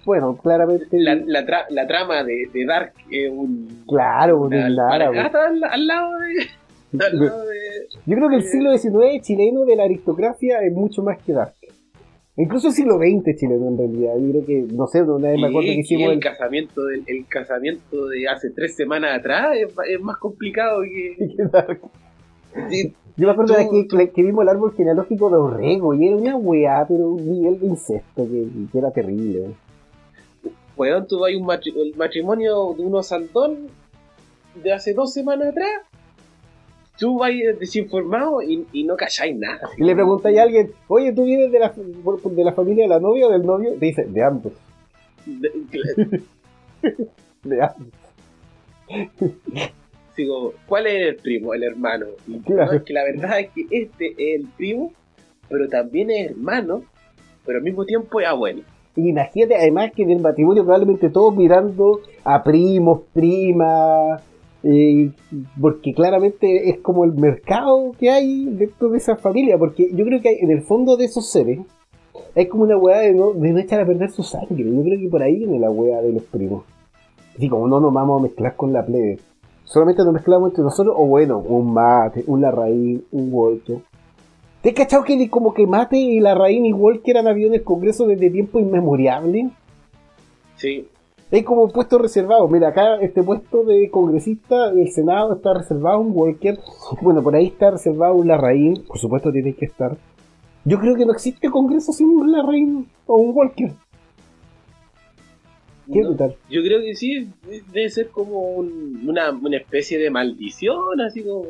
bueno, claramente, la, la, tra- la trama de, de Dark es un. claro, un alpargata al, al lado de. Al lado de Yo creo que el siglo XIX chileno de la aristocracia es mucho más que Dark. Incluso el siglo XX chileno en realidad. Yo creo que, no sé, una vez me acuerdo que hicimos el, el... casamiento del, el casamiento de hace tres semanas atrás es, es más complicado que. que Dark. sí, Yo me acuerdo Tú- de que, que vimos el árbol genealógico de Orrego y era una weá, pero un nivel de incesto que, que era terrible. Weón, tú vas a un matri- el matrimonio de unos Santón de hace dos semanas atrás. tú vas desinformado y, y no calláis nada. Y le preguntáis a alguien, oye, ¿tú vienes de la, de la familia de la novia o del novio? Te dice, de ambos, De- de ambos. Digo, ¿cuál es el primo? El hermano. Claro. no, es que la verdad es que este es el primo, pero también es hermano, pero al mismo tiempo es abuelo. Imagínate, además que en el matrimonio probablemente todos mirando a primos, primas, eh, porque claramente es como el mercado que hay dentro de esa familia, porque yo creo que en el fondo de esos seres hay como una weá de no, de no echar a perder su sangre. Yo creo que por ahí viene la weá de los primos. Así como no nos vamos a mezclar con la plebe. Solamente nos mezclamos entre nosotros, o bueno, un mate, un Larraín, un Walker. ¿Te has cachado que como que Mate y Larraín y Walker han habido en el Congreso desde tiempo inmemoriable? Sí, Hay como puestos reservados. Mira, acá este puesto de congresista del Senado está reservado a un Walker. Bueno, por ahí está reservado un Larraín. Por supuesto tiene que estar. Yo creo que no existe congreso sin un Larraín o un Walker. ¿Qué No, tal? yo creo que sí, debe ser como un- una, una especie de maldición, así como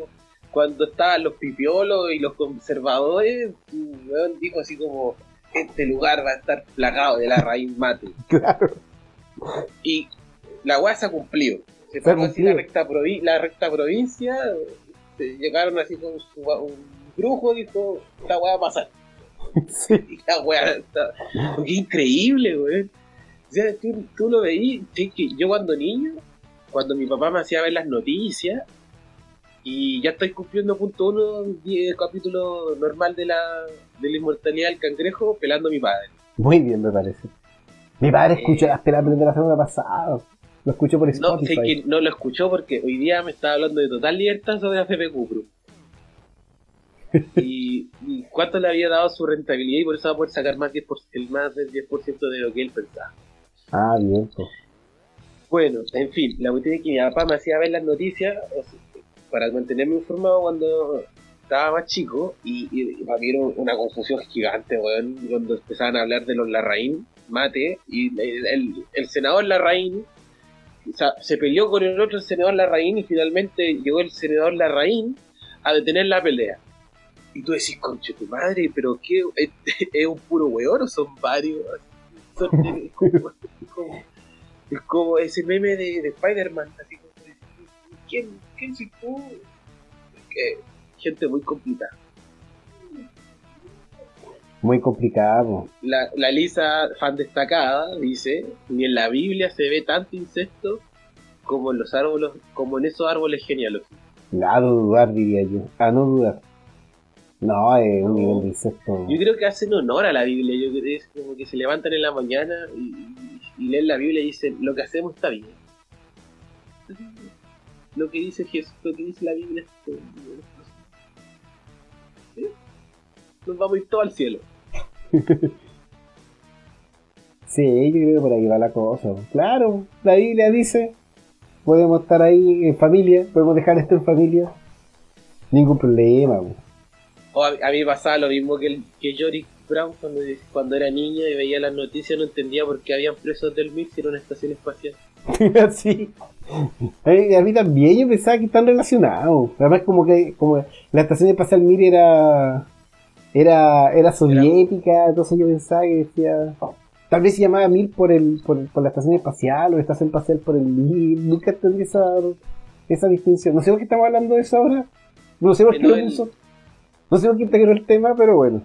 cuando estaban los pipiolos y los conservadores, weón dijo así como, este lugar va a estar plagado de la raíz mate. Claro. Y la weá se ha cumplido. Se formó así la recta, provi- la recta provincia, se llegaron así con su, un brujo, dijo, esta weá va a pasar. Sí. Y la weá está... Qué increíble, weón. O sea, tú, tú lo veí, que yo cuando niño, cuando mi papá me hacía ver las noticias, y ya estoy cumpliendo punto uno, el capítulo normal de la, de la inmortalidad del cangrejo, pelando a mi padre. Muy bien, me parece. Mi padre escuchó Eh. las peladas de la semana pasada. Lo escuchó por No, sé Spotify. que no lo escuchó porque hoy día me estaba hablando de total libertad sobre AFP Cupro. y, y cuánto le había dado su rentabilidad y por eso va a poder sacar más, 10%, el más del 10% de lo que él pensaba. Ah, bien. pues. Bueno, en fin, la cuestión es que mi papá me hacía ver las noticias para mantenerme informado cuando estaba más chico y, y para mí era una confusión gigante, weón, cuando empezaban a hablar de los Larraín, mate, y el, el- senador Larraín se peleó con el otro senador Larraín y finalmente llegó el senador Larraín a detener la pelea. Y tú decís, conche tu madre, pero ¿qué? ¿Es, es un puro weón o son varios? Son- es, como, es como- es como ese meme de, de Spider-Man, así ¿quién, quién soy tú? Que, gente muy complicada. Muy complicado. La, la Lisa, fan destacada, dice, ni en la Biblia se ve tanto incesto como en los árboles, como en esos árboles genealógicos. A no dudar, diría yo. A no dudar. No, es un No. nivel de insecto. Yo creo que hacen honor a la Biblia, yo creo que es como que se levantan en la mañana y, y leen la Biblia y dicen, lo que hacemos está bien. Lo que dice Jesús, lo que dice la Biblia. ¿Sí? Nos vamos a ir todos al cielo. Sí, yo creo que por ahí va la cosa. Claro, la Biblia dice, podemos estar ahí en familia, podemos dejar esto en familia. Ningún problema. O a, a mí pasaba lo mismo que, el, que Yorick Brown cuando, cuando era niño y veía las noticias no entendía por qué habían presos del si era una estación espacial. sí. A mí, también yo pensaba que están relacionados. Además como que como la estación espacial Mir era era era soviética, entonces yo pensaba que decía tal vez se llamaba Mir por el por, por la estación espacial o estación espacial por el Mir. Nunca entendí esa esa distinción. No sé por qué estamos hablando de eso ahora. No sé por qué lo el- puso. No sé por qué integró el tema, pero bueno.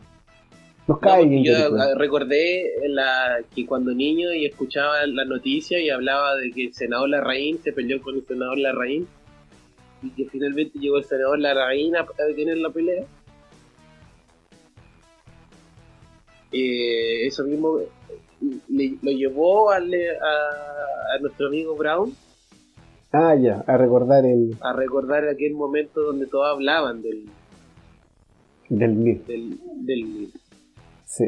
Nos No, cae bien. yo recordé la, que cuando niño y escuchaba la noticia y hablaba de que el senador Larraín se peleó con el senador Larraín y que finalmente llegó el senador Larraín a, a detener la pelea. Eh, eso mismo le- lo llevó a, a nuestro amigo Brown Ah, ya, a recordar el a recordar aquel momento donde todos hablaban del, del del, del Sí.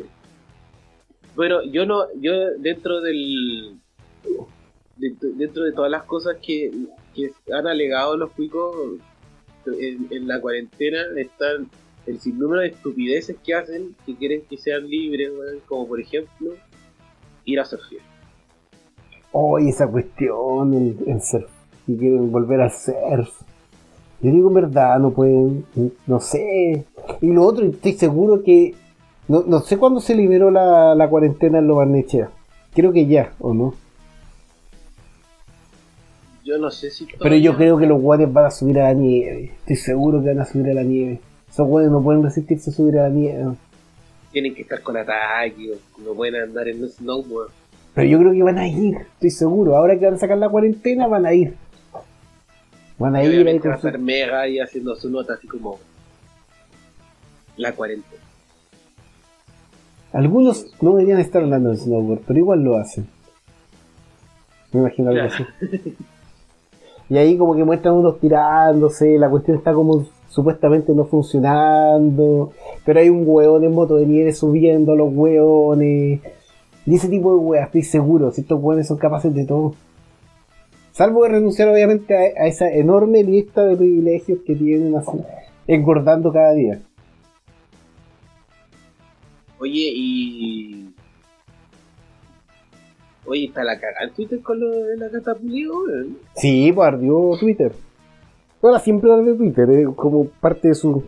Bueno, yo no, yo dentro del de- dentro de todas las cosas que, que han alegado los cuicos en, en la cuarentena están el sinnúmero de estupideces que hacen que quieren que sean libres, weón, como por ejemplo ir a surfear. Hoy esa cuestión, el, el surf, que quieren volver al surf. Yo digo en verdad, no pueden, no sé. Y lo otro, estoy seguro que, no, no sé cuándo se liberó la, la cuarentena en Lo Barnechea. Creo que ya, ¿o no? Yo no sé si. Pero yo creo que los guates van a subir a la nieve. Estoy seguro que van a subir a la nieve. Esos guates no pueden resistirse a subir a la nieve. Tienen que estar con ataque, o no pueden andar en snowboard. Pero yo creo que van a ir, estoy seguro. Ahora que van a sacar la cuarentena, van a ir. Van a Y ir ahí obviamente va con a estar mega ahí haciendo su nota así como. La cuarentena. Algunos no deberían estar andando en snowboard, pero igual lo hacen. Me imagino algo así. Y ahí como que muestran unos tirándose, la cuestión está como supuestamente no funcionando, pero hay un hueón en moto de nieve subiendo a los hueones. Y ese tipo de weas, estoy seguro, si estos hueones son capaces de todo. Salvo que renunciar obviamente a, a esa enorme lista de privilegios que tienen así, engordando cada día. Oye, y. Oye, está la cagada en Twitter con lo de la catapulio, weón. Sí, pues ardió Twitter. Ahora siempre arde Twitter, es como parte de su.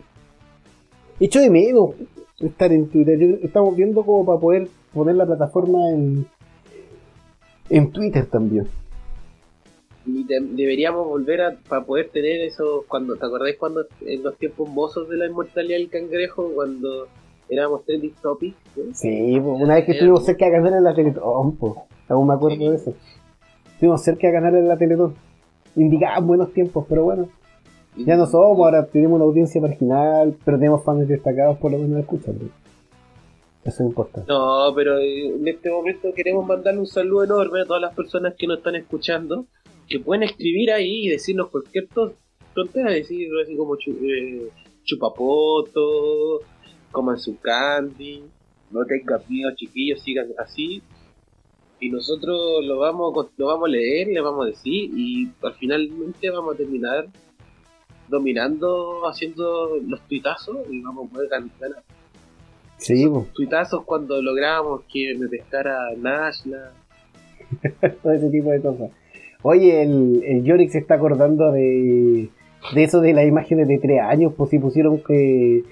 Echo de menos estar en Twitter. Yo- estamos viendo como para poder poner la plataforma en. en Twitter también. Y de- deberíamos volver a para poder tener eso cuando te acordáis cuando en los tiempos mozos de la inmortalidad del cangrejo cuando éramos trending topic. Sí, una vez que estuvimos cerca de ganar en la Teletón, pues. Aún me acuerdo de eso. Estuvimos cerca de ganar en la Teletón. Indicaban buenos tiempos, pero bueno. Ya no somos, ahora tenemos una audiencia marginal, pero tenemos fans destacados por lo menos escuchan. Eso es importante. no pero eh, en este momento queremos mandarle un saludo enorme a todas las personas que nos están escuchando que pueden escribir ahí y decirnos cualquier to- tontera decir así como eh, chupapoto coman su candy no tengan miedo chiquillos sigan así. Y nosotros lo vamos lo vamos a leer le vamos a decir y al finalmente vamos a terminar dominando haciendo los tuitazos y vamos a poder gan- ganar. Sí, tuitazos cuando logramos que me pescara Nashla. Todo ese tipo de cosas. Oye, el, el Yorick se está acordando de, de eso de las imágenes de tres años, pues si pusieron que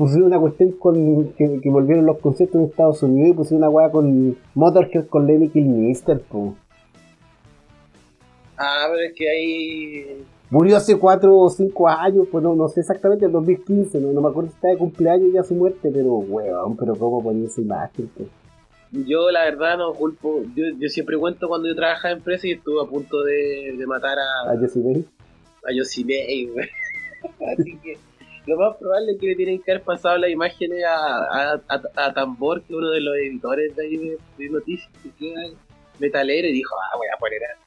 pusieron una cuestión con que, que volvieron los conciertos en Estados Unidos y pusieron una weá con Motorhead con Lemmy Kilmister, pues. ah pero es que ahí Murió hace cuatro o cinco años, pues no, no sé exactamente, el 2015, no, no me acuerdo si está de cumpleaños ya su muerte, pero weón, pero cómo ponía esa imagen, pues. yo la verdad no culpo yo, yo siempre cuento cuando yo trabajaba en empresa y estuve a punto de, de matar a, A Bay. a Yosimei. Así que lo más probable es que le tienen que haber pasado las imágenes a, a, a- a Tambor, que uno de los editores de ahí de, de noticias, que queda metalero, y dijo, ah, voy a poner a...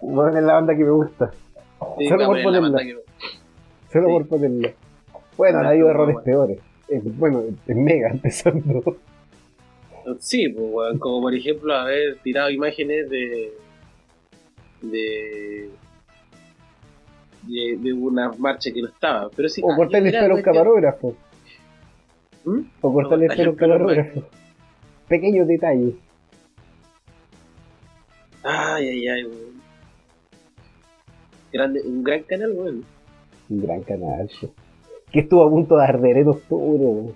Bueno, es la banda que me gusta. sí, Solo por poner la ponerla. que- Solo Sí. por ponerlo. Bueno, Ah, ha habido no, errores bueno. peores. Bueno, es mega empezando. Sí, pues, como por ejemplo haber tirado imágenes de... de... de, de una marcha que no estaba. Pero sí, O ah, cortarle el pelo a un camarógrafo. ¿Mm? O cortarle pelo a un el pelo a un camarógrafo. Pequeños detalles. Ay, ay, ay, weón. Grande, un gran canal, weón. Un gran canal. Que estuvo a punto de arder en octubre.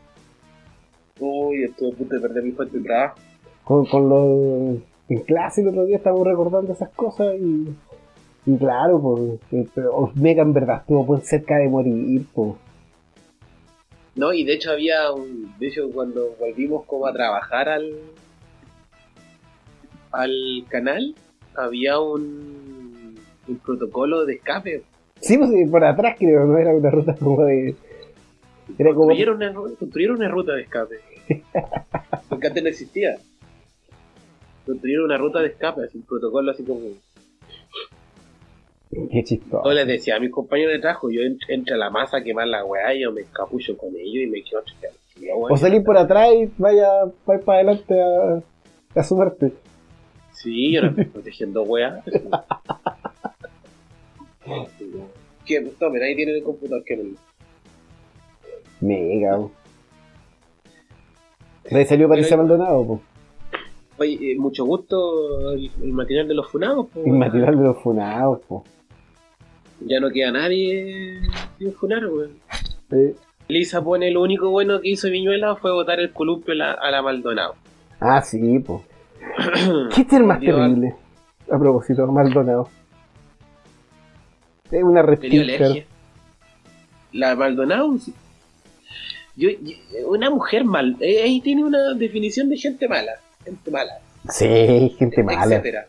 po. Uy, estuve a punto de perder mi fuente de trabajo. Con, con los. En clase el otro día estábamos recordando esas cosas y. Y claro, pues. Omega en verdad estuvo pues, cerca de morir, pues. No, y de hecho había un. De hecho, cuando volvimos como a trabajar al. al canal, había un. un protocolo de escape. Sí, pues por atrás creo, no era una ruta como de. Era como. Construyeron una, ru- construyeron una ruta de escape. Porque antes no existía. Construyeron una ruta de escape, así un protocolo así como. Qué chistoso. Yo les decía a mis compañeros de trabajo, yo ent- entro a la masa a quemar la weá, yo me escapucho con ellos y me quedo. O salir por atrás y vaya, vaya para adelante a, a su muerte. Sí, yo no estoy protegiendo weá. que tomen, ahí tienen el computador que Mega. po. De ahí salió Patricia Maldonado, pues. Oye, eh, mucho gusto el, el material de los funados, po, El material de los funados, po. Ya no queda nadie sin funar, weón. Eh, Lisa pone lo único bueno que hizo Viñuela fue botar el columpio a la, a la Maldonado. Ah, sí, po. ¿Qué ser más Dio- terrible? A propósito, Maldonado. Es una reptil. La Maldonado, sí. yo, yo- una mujer mal, eh, ahí tiene una definición de gente mala, gente mala, Sí, gente mala. etcétera.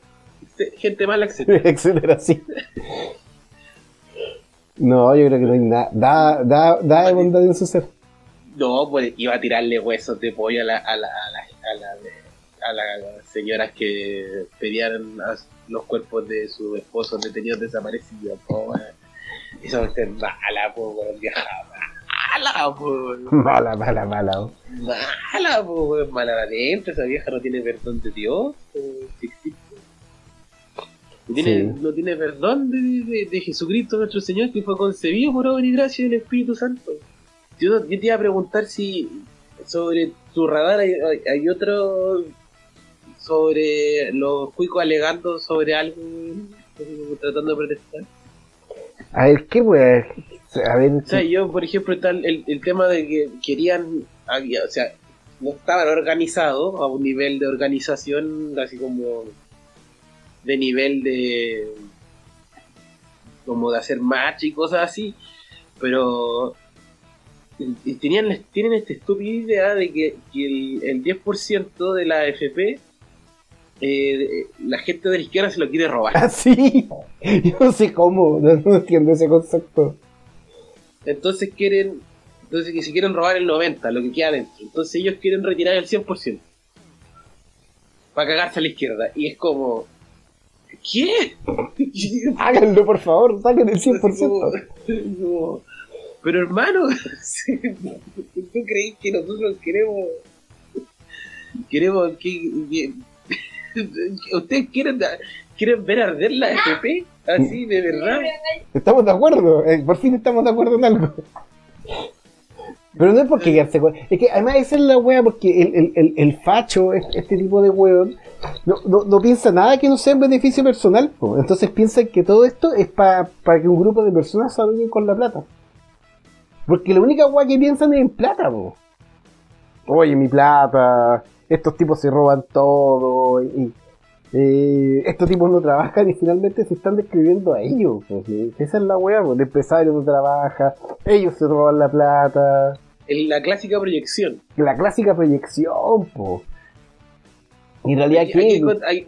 Gente mala, etcétera. etcétera, sí. No, yo creo que no hay nada. Da, da, da de bondad en su ser. No, pues iba a tirarle huesos de pollo a la, a la, a la, a la- a las señoras que pedían a los cuerpos de sus esposos detenidos desaparecidos. Po. Esa mujer mala, po, weón, vieja mala, po. Mala, mala, mala. Mala, po, mala de adentro, esa vieja no tiene perdón de Dios, si existe. No tiene, Sí. no tiene perdón de, de- de Jesucristo nuestro Señor que fue concebido por obra y gracia del Espíritu Santo. Yo, yo te iba a preguntar si sobre tu radar hay, hay- otro sobre los cuicos alegando sobre algo, tratando de protestar. A ver, ¿qué? A ver, O sea, yo, por ejemplo, está el, el tema de que querían, había- o sea, no estaban organizados a un nivel de organización, así como de nivel de como de hacer match y cosas así, pero y- tenían, tienen esta estúpida idea de que, que el, el 10% de la AFP eh, la gente de la izquierda se lo quiere robar. Ah, sí. Yo no sé cómo. No, no entiendo ese concepto. Entonces quieren, entonces que si quieren robar el 90, lo que queda dentro. Entonces ellos quieren retirar el 100%. Para cagarse a la izquierda. Y es como, ¿qué? Háganlo, por favor. Saquen el 100%. Como- como, Pero hermano, ¿tú crees que nosotros queremos, queremos que, que- ustedes quieren, quieren ver arder la FP? Así, de verdad. Estamos de acuerdo. eh, por fin estamos de acuerdo en algo. Pero no es porque quedarse con. Es que además esa es la wea, porque el, el, el, el facho, este, tipo de weón, no, no, no piensa nada que no sea en beneficio personal. po. Entonces piensan que todo esto es para que un grupo de personas salgan con la plata. Porque la única wea que piensan es en plata, po. Oye, mi plata, estos tipos se roban todo, y, eh, estos tipos no trabajan y finalmente se están describiendo a ellos. pues, esa es la weá, el empresario no trabaja, ellos se roban la plata, La clásica proyección. la clásica proyección, po. Y en realidad, Aquí, aquí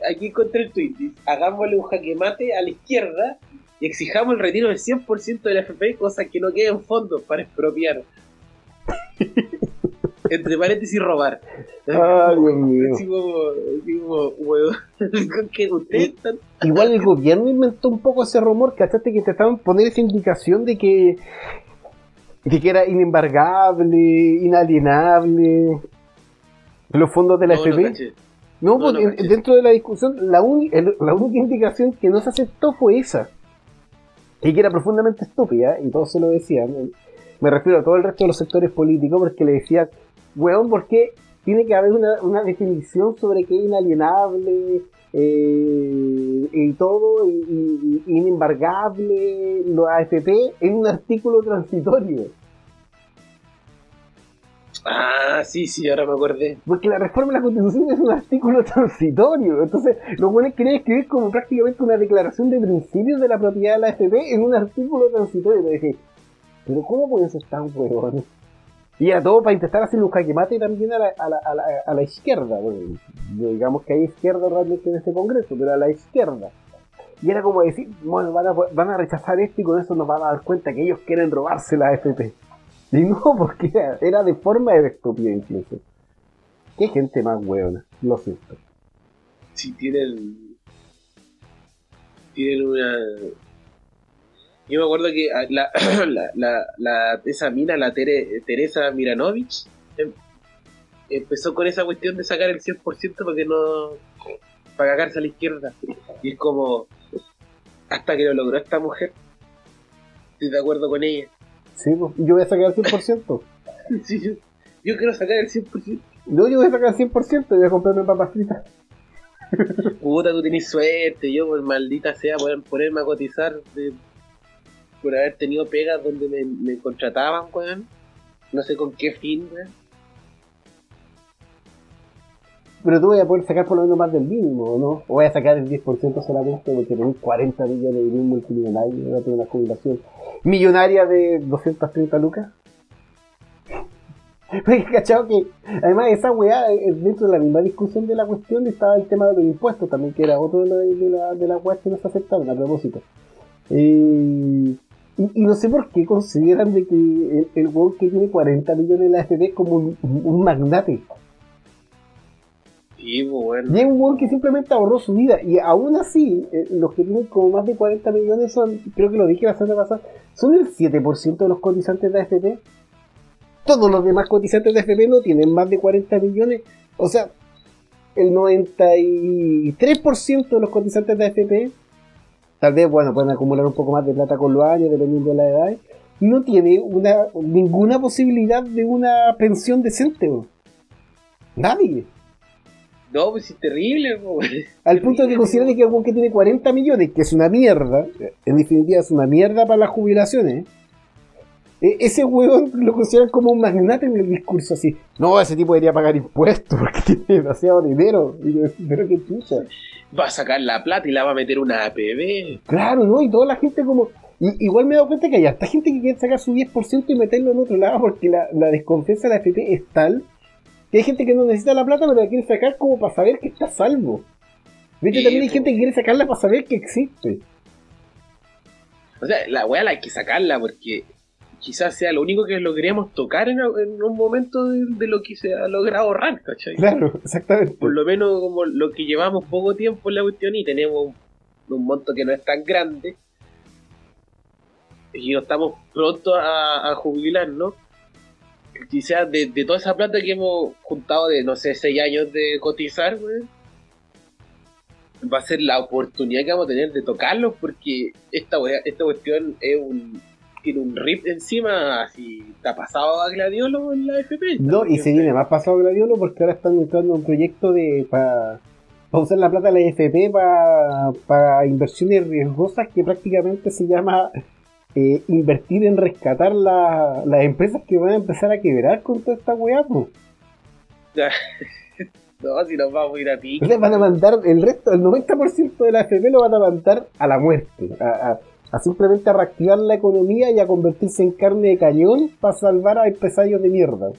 aquí- el tweet. Hagámosle un jaque mate a la izquierda y exijamos el retiro del 100% de la FP, cosa que no quede en fondos para expropiar. Entre paréntesis, robar. Ay, Dios mío. Igual el gobierno inventó un poco ese rumor, ¿cachaste? Que trataban de poner esa indicación de que, de que era inembargable, inalienable, los fondos de la No, FP. No, No, no en- caché. dentro de la discusión, la, la única indicación que no se aceptó fue esa. Y que era profundamente estúpida, y todos se lo decían. Me refiero a todo el resto de los sectores políticos, porque le decían, weón, ¿por qué tiene que haber una, una definición sobre qué es inalienable eh, y todo, y, inembargable, los AFP, en un artículo transitorio? Ah, sí, sí, ahora me acordé. Porque la reforma de la constitución es un artículo transitorio. Entonces, los buenos querían escribir como prácticamente una declaración de principios de la propiedad de la FP en un artículo transitorio. Pero ¿cómo pueden ser tan huevones? Y era todo para intentar hacer un jaque mate también a la, a la, a la, a la izquierda. Bueno, digamos que hay izquierda realmente en este congreso, pero a la izquierda. Y era como decir, bueno, van a, van a rechazar esto y con eso nos van a dar cuenta que ellos quieren robarse la FP. Y no, porque era, de forma de estúpida incluso. Qué gente más hueona, lo siento. Sí, tienen. Tienen una. Yo me acuerdo que a- la, la, la, la- esa mina, la Tere- Teresa Miranovich, em- empezó con esa cuestión de sacar el 100% porque no. para cagarse a la izquierda. Y es como. hasta que lo logró esta mujer. Estoy de acuerdo con ella. Sí, pues, yo voy a sacar el 100%. Sí, yo, yo quiero sacar el 100%. No, yo voy a sacar el 100% y voy a comprarme papas fritas. Puta, tú tenés suerte. Yo, pues maldita sea, poder ponerme a cotizar de por haber tenido pegas donde me, contrataban, weón. No sé con qué fin, weón. Pero tú vas a poder sacar por lo menos más del mínimo, ¿o ¿no? O vas a sacar el 10% solamente porque tenés 40 millones de un multimillonario y vas a tener una jubilación millonaria de 230 lucas. Porque cachado que, además, esa weá, eh, dentro de la misma discusión de la cuestión estaba el tema de los impuestos también, que era otro de, la- de, la, de las weas que no se aceptaron a propósito. Eh, y, y no sé por qué consideran de que el, el que tiene 40 millones de la FP es como un, un magnate. Sí, pues, weón. Y es un weón que simplemente ahorró su vida. Y aún así, eh, los que tienen como más de 40 millones son, creo que lo dije la semana pasada, son el 7% de los cotizantes de AFP. Todos los demás cotizantes de AFP no tienen más de 40 millones. O sea, el 93% de los cotizantes de AFP, tal vez, bueno, pueden acumular un poco más de plata con los años, dependiendo de la edad, no tiene una, ninguna posibilidad de una pensión decente. weón. Nadie. No, pues es terrible, weón. Al punto de que consideren que algún que tiene 40 millones, que es una mierda, en definitiva es una mierda para las jubilaciones, e- ese huevón lo consideran como un magnate en el discurso así. No, ese tipo debería pagar impuestos porque tiene demasiado dinero. Y yo, pero qué chucha. Va a sacar la plata y la va a meter una APB. Claro, ¿no? Y toda la gente como... igual me he dado cuenta que hay harta gente que quiere sacar su 10% y meterlo en otro lado porque la, la desconfianza de la FP es tal que hay gente que no necesita la plata pero la quiere sacar como para saber que está salvo. ¿Viste? Sí, También hay gente que quiere sacarla para saber que existe. O sea, la weá la hay que sacarla porque quizás sea lo único que logremos tocar en, en un momento de, de lo que se ha logrado ahorrar, ¿cachai? Claro, exactamente. Por lo menos como lo que llevamos poco tiempo en la cuestión y tenemos un, un monto que no es tan grande y no estamos pronto a, a jubilarnos. Quizás de, de toda esa plata que hemos juntado de, no sé, 6 años de cotizar, weón, va a ser la oportunidad que vamos a tener de tocarlos porque esta, esta cuestión es un, tiene un rip encima, así, está pasado a gladiolo en la FP. No, y se viene más pasado Gladiolo porque ahora están entrando en un proyecto de para usar la plata de la AFP para inversiones riesgosas que prácticamente se llama eh, invertir en rescatar la- las empresas que van a empezar a quebrar con toda esta weá. No, si nos vamos a ir a pique. Van a mandar el resto, el 90% de la AFP lo van a mandar a la muerte, a, a- a simplemente a reactivar la economía y a convertirse en carne de cañón para salvar a empresarios de mierda.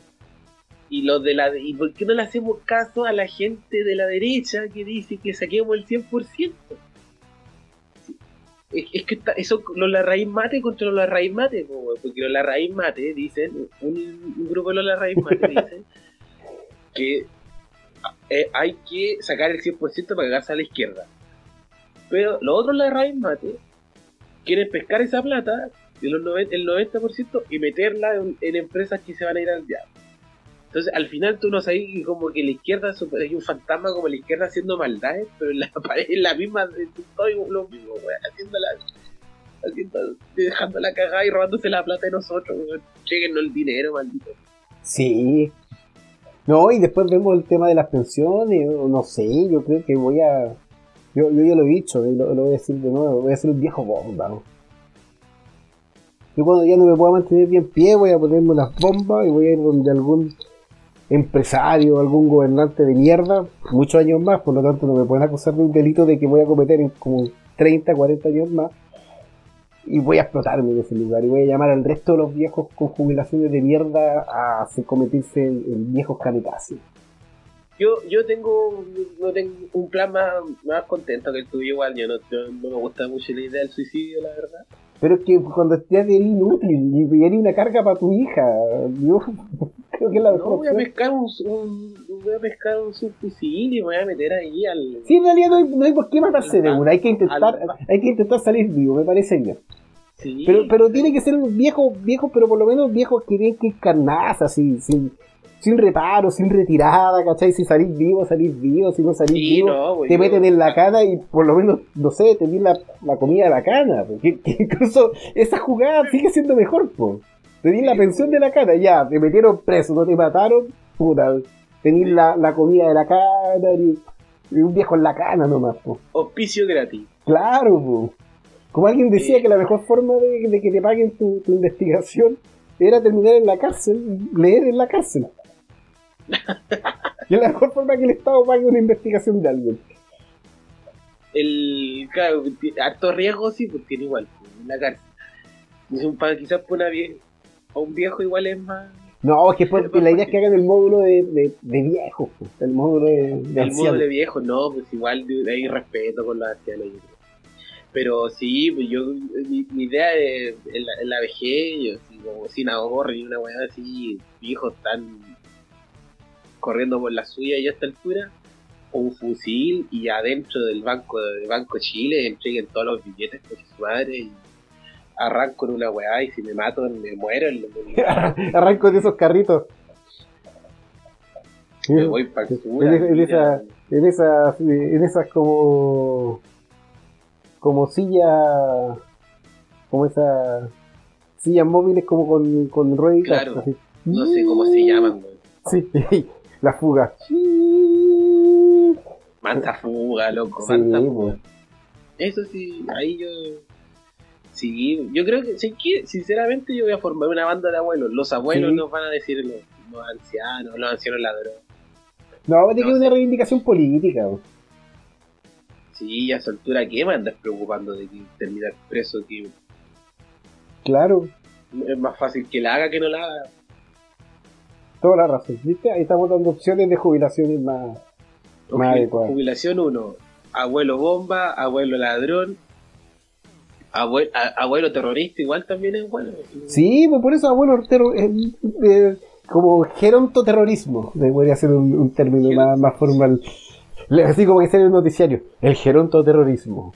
Y los de la y por qué no le hacemos caso a la gente de la derecha que dice que saquemos el 100%? Es, es que está, eso los la raíz mate contra los la raíz mate, porque los la raíz mate dicen, un, un grupo de los la raíz mate dicen que eh, hay que sacar el 100% para cagarse a la izquierda. Pero los otros la raíz mate quieren pescar esa plata de los noven- el 90% y meterla en, empresas que se van a ir al diablo. Entonces, al final tú no sabes que como que la izquierda hay un fantasma como la izquierda haciendo maldades, pero en la pared es la misma, todo lo mismo, weón, haciéndola, haciendo, dejando la cagada y robándose la plata de nosotros, weón. Chequennos el dinero, maldito. Sí. No, y después vemos el tema de las pensiones, no sé, yo creo que voy a... Yo, yo ya lo he dicho, lo, lo voy a decir de nuevo, voy a ser un viejo bomba. Yo cuando ya no me pueda mantener bien pie, voy a ponerme unas bombas y voy a ir donde algún empresario, algún gobernante de mierda, muchos años más, por lo tanto no me pueden acusar de un delito de que voy a cometer en como 30, 40 años más. Y voy a explotarme en ese lugar y voy a llamar al resto de los viejos con jubilaciones de mierda a convertirse en, en viejos kamikazes. Yo, yo tengo, no tengo un plan más, más contento que el tuyo igual, yo no, yo no me gusta mucho la idea del suicidio, la verdad. Pero es que cuando ya eres inútil y eres una carga para tu hija, yo creo que es la mejor No, voy a pescar un, un- voy a pescar un subfusil y me voy a meter ahí al... Sí, en realidad no hay, no hay por qué matarse de una, hay que intentar, al- hay que intentar salir vivo, me parece bien. Sí. Pero, pero tiene que ser un viejo, viejo, pero por lo menos viejo que tiene que ir carnaza, así, sin, sin reparo, sin retirada, ¿cachai? Si salís vivo, salís vivo, si no salís Sí, vivo, no, pues te meten en la cana y por lo menos, no sé, te di la, la comida de la cana. Porque que incluso esa jugada sigue siendo mejor, po. Te di la pensión de la cana, ya, te metieron preso, no te mataron, puta. Tenís la, la comida de la cana y, y un viejo en la cana nomás, po. Hospicio gratis. Claro, po. Como alguien decía que la mejor forma de, de que te paguen tu, tu investigación era terminar en la cárcel, leer en la cárcel. y es la mejor forma que el Estado pague una investigación de alguien. El, claro, harto riesgo sí, pues tiene igual, pues, en la cárcel. Es un pa- quizás por una vie- a un viejo igual es más. No, es que por- la idea es que hagan el módulo de, de, de viejos, pues, el módulo de, de El ancianos. de viejo, no, pues igual hay respeto con los ancianos. Pero sí, pues yo, mi, mi idea es en la, en la vejez, yo, así como sin ahorro y una weá así, viejos tan corriendo por la suya y a esta altura, un fusil y adentro del banco del Banco Chile entreguen todos los billetes por su madre y arranco en una weá y si me mato me muero, me, Arranco de esos carritos. me voy para el sur. En esa- en esa- en esas, en esas como como silla como esas sillas móviles como con, con rueditas Claro. así. No sé cómo se llaman, weón. sí la fuga Mansa fuga, loco, Sí, mansa pues. fuga. Eso sí, ahí yo. Sí, yo creo que, sí que, sinceramente, yo voy a formar una banda de abuelos. Los abuelos Sí. nos van a decir los, los ancianos, los ancianos ladrones. no que No es una reivindicación política po. Sí, a su altura, ¿qué me andas preocupando de que terminar preso? Que claro es más fácil que la haga que no la haga. Toda la razón viste ahí estamos dando opciones de jubilaciones más adecuado. Jubilación 1, abuelo bomba, abuelo ladrón, abuelo terrorista, igual también es bueno. sí pues por eso abuelo terro- eh, eh, como gerontoterrorismo debería ser un, un término más, más formal así como que sería un noticiario el gerontoterrorismo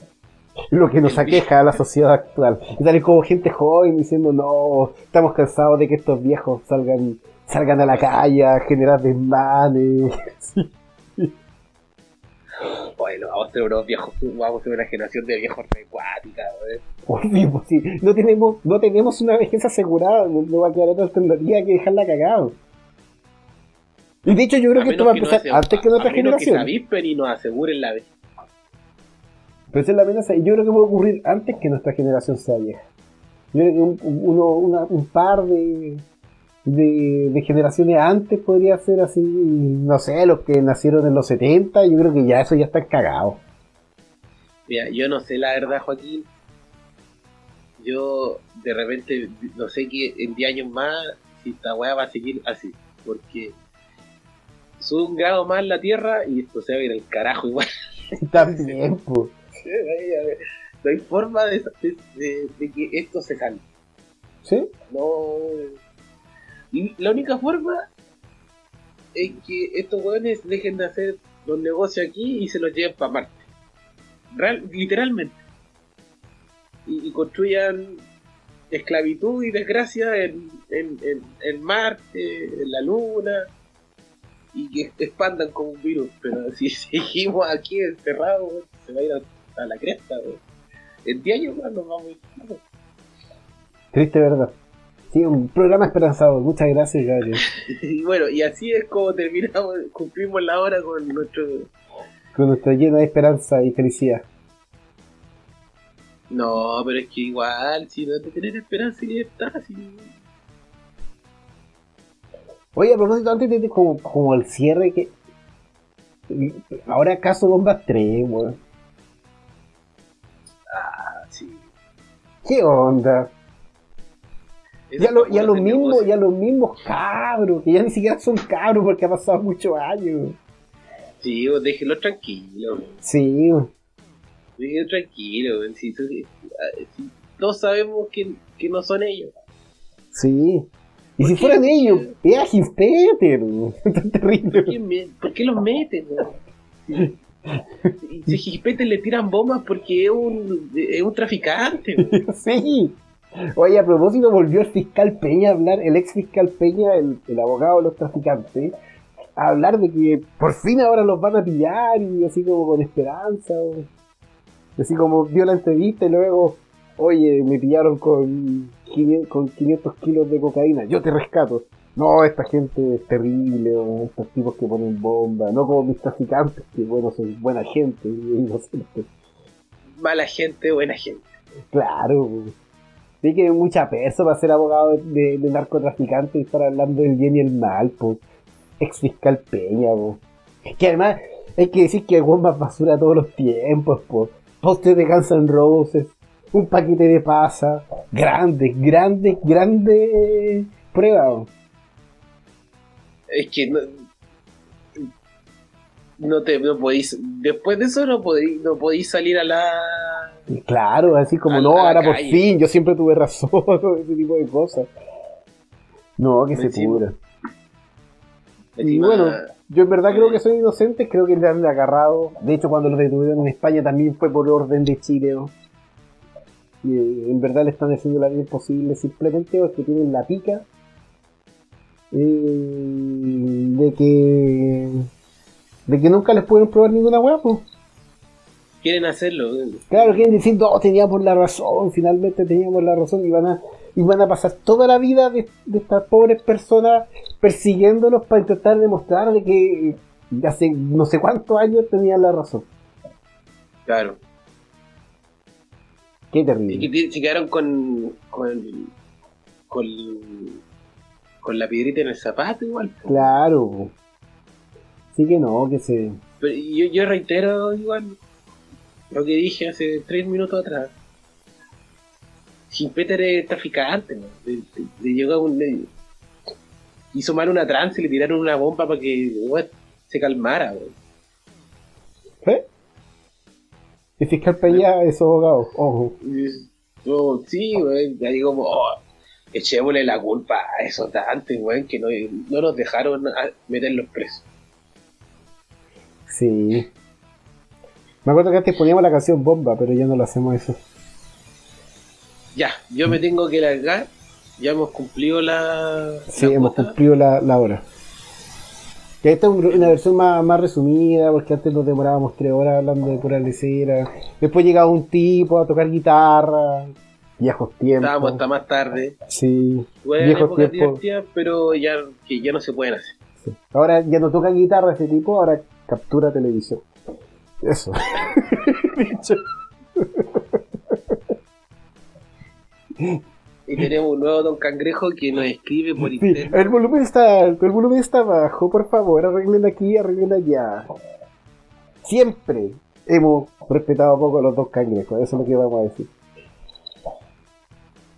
lo que nos aqueja a la sociedad actual y sale como gente joven diciendo no estamos cansados de que estos viejos salgan salgan a la calle a generar desmanes Bueno, vamos a ser unos viejos, vamos a ser una generación de viejos recuática, weón. Pues sí. No tenemos, no tenemos una vejez asegurada, no, va a quedar otra alternativa que dejarla cagado. Y de hecho yo creo A que esto va a que no empezar antes que a- nuestra a menos que se generación. avispen y nos aseguren la vez. Pero esa es la amenaza, y yo creo que puede ocurrir antes que nuestra generación sea vieja. Yo creo que un, uno, una- un par de, de, de generaciones antes podría ser así, no sé, los que nacieron en los 70, yo creo que ya eso ya está cagado. Mira, yo no sé la verdad, Joaquín. Yo de repente no sé que en 10 años más si esta weá va a seguir así. Porque sube un grado más la Tierra y esto se va a ir al carajo igual. También, pues. No hay forma de, de- que esto se calme. ¿Sí? No. Y la única forma es que estos weones dejen de hacer los negocios aquí y se los lleven para Marte. Real- literalmente. Y, construyan esclavitud y desgracia en, en, en, Marte, en la Luna, y que expandan como un virus. Pero si seguimos aquí encerrados, se va a ir a, la cresta. weón. En 10 años nos vamos a ir. Triste verdad. Sí, un programa esperanzador. Muchas gracias, Gabriel. Y bueno, y así es como terminamos, cumplimos la hora con nuestro... Con nuestra llena de esperanza y felicidad. No, pero es que igual, si no te tener esperanza y libertad, si... Oye, a propósito, antes de, como, como el cierre, que. Ahora acaso Bombas 3, weón. Ah, sí. ¿Qué onda? Eso Ya, lo, los mismos, ya los mismos cabros, que ya ni siquiera son cabros porque ha pasado muchos años. Sí, vos déjenlo tranquilo. Sí, weón. déjenlo tranquilo. Si, si- si todos sabemos que, que no son ellos. sí. Y ¿Por si fueran ellos, es a weón. Tan terrible. ¿Por qué, me- por qué los meten? Si, si a le tiran bombas porque es un, es un traficante. Sí. Oye, a propósito, volvió el fiscal Peña a hablar, el ex fiscal Peña, el, el abogado de los traficantes, a hablar de que por fin ahora los van a pillar y así como con esperanza. o- así como dio la entrevista y luego, oye, me pillaron con 500, con 500 kilos de cocaína, yo te rescato. No, esta gente es terrible, o estos tipos que ponen bomba, no como mis traficantes, que bueno, son buena gente inocentes. Mala gente, buena gente. Claro. Tiene que mucha perso para ser abogado de, de- narcotraficante y estar hablando del bien y el mal, po. Ex fiscal Peña, po. Que además hay que decir que el basura todos los tiempos, po. Postes de Guns N' Roses, un paquete de pasa, grandes, grandes, grandes pruebas. po. Es que no, no te no podéis. Después de eso no podéis, no podéis salir a la. Claro, así como A- no, ahora por fin, yo siempre tuve razón, ese tipo de cosas. No, que se pudra. Y bueno, yo en verdad creo que son inocentes, creo que le han agarrado. De hecho, cuando los detuvieron en España también fue por orden de Chile. ¿no? Y eh, en verdad le están haciendo la vida imposible simplemente porque tienen la pica eh, de que de que nunca les pueden probar ninguna hueá, pues. Quieren hacerlo. Claro, quieren decir, no, teníamos la razón, finalmente teníamos la razón y van a, y van a pasar toda la vida de, de estas pobres personas persiguiéndolos para intentar demostrar de que de hace no sé cuántos años tenían la razón. Claro. Qué Y que terrible. se quedaron con. con. con. con la piedrita en el zapato igual. Claro. Sí que no, que se... Pero yo, yo reitero igual lo que dije hace tres minutos atrás. Sin Peter es traficante, ¿no? le, le- le llegó a un. le- hizo mal una trance y le tiraron una bomba para que weón, se calmara, weón. ¿Eh? El fiscal Peña es abogado, ojo. Oh, sí, weón, ahí como, oh, echémosle la culpa a esos tantos, weón, que no, no nos dejaron meterlos presos. Sí. Me acuerdo que antes poníamos la canción Bomba, pero ya no lo hacemos eso. Ya, yo me tengo que largar, ya hemos cumplido la. Sí, la hemos cuota. cumplido la, la hora. Que esta es un- una versión más, más resumida, porque antes nos demorábamos tres horas hablando de pura lecera. Después llegaba un tipo a tocar guitarra, viejos tiempos. Estábamos hasta más tarde. Sí, Bueno, viejos tiempos. pero ya, que ya no se pueden hacer. sí. Ahora ya no tocan guitarra ese tipo, ahora captura televisión. Eso. Y tenemos un nuevo Don Cangrejo que nos escribe por Sí, internet. el volumen está alto, el volumen está bajo, por favor, arreglen aquí, arreglen allá. Siempre hemos respetado poco a los dos cangrejos, eso es lo que vamos a decir.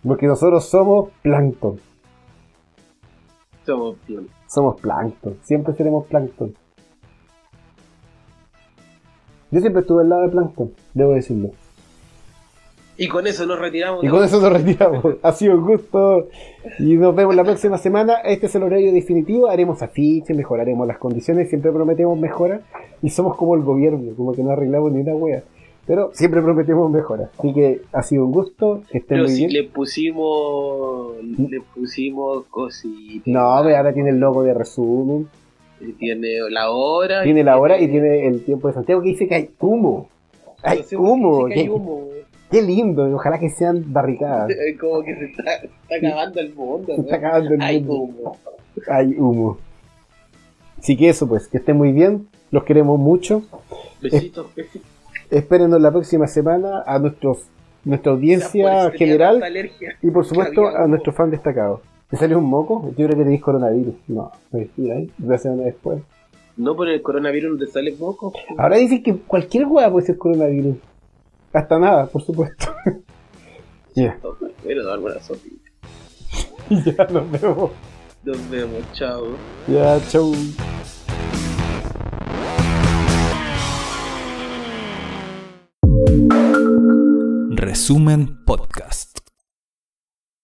Porque nosotros somos plancton, Somos bien. somos plancton, siempre seremos plancton. Yo siempre estuve al lado de plancton, debo decirlo. Y con eso nos retiramos. Y con eso nos retiramos. Ha sido un gusto. Y nos vemos la próxima semana. Este es el horario definitivo. Haremos afiches, mejoraremos las condiciones. Siempre prometemos mejoras. Y somos como el gobierno, como que no arreglamos ni una wea. Pero siempre prometemos mejoras. Así que ha sido un gusto. Que estén Pero muy si bien. le pusimos. Le pusimos cositas. No, ahora tiene el logo de resumen. Y Tiene la hora. Tiene la hora y tiene el tiempo de Santiago que dice que hay humo. Hay No sé humo. dice que hay Qué, humo. qué lindo. Ojalá que sean barricadas. Como que se está, acabando el mundo. Se está acabando el Hay mundo. humo. Hay humo. Así que eso, pues, que estén muy bien. Los queremos mucho. Besitos, besitos. Espérenos la próxima semana a nuestros, nuestra audiencia general y por supuesto a nuestro fan destacado. ¿Te salió un moco? Yo creo que tenéis coronavirus. No, mentira, ¿eh? Una semana después. No por el coronavirus no te sale moco. Ahora dicen que cualquier hueá puede ser coronavirus. Hasta nada, por supuesto. Ya, Bueno, dar buena sopita. ya nos vemos. Nos vemos, chao. Ya, chau. Resumen Podcast.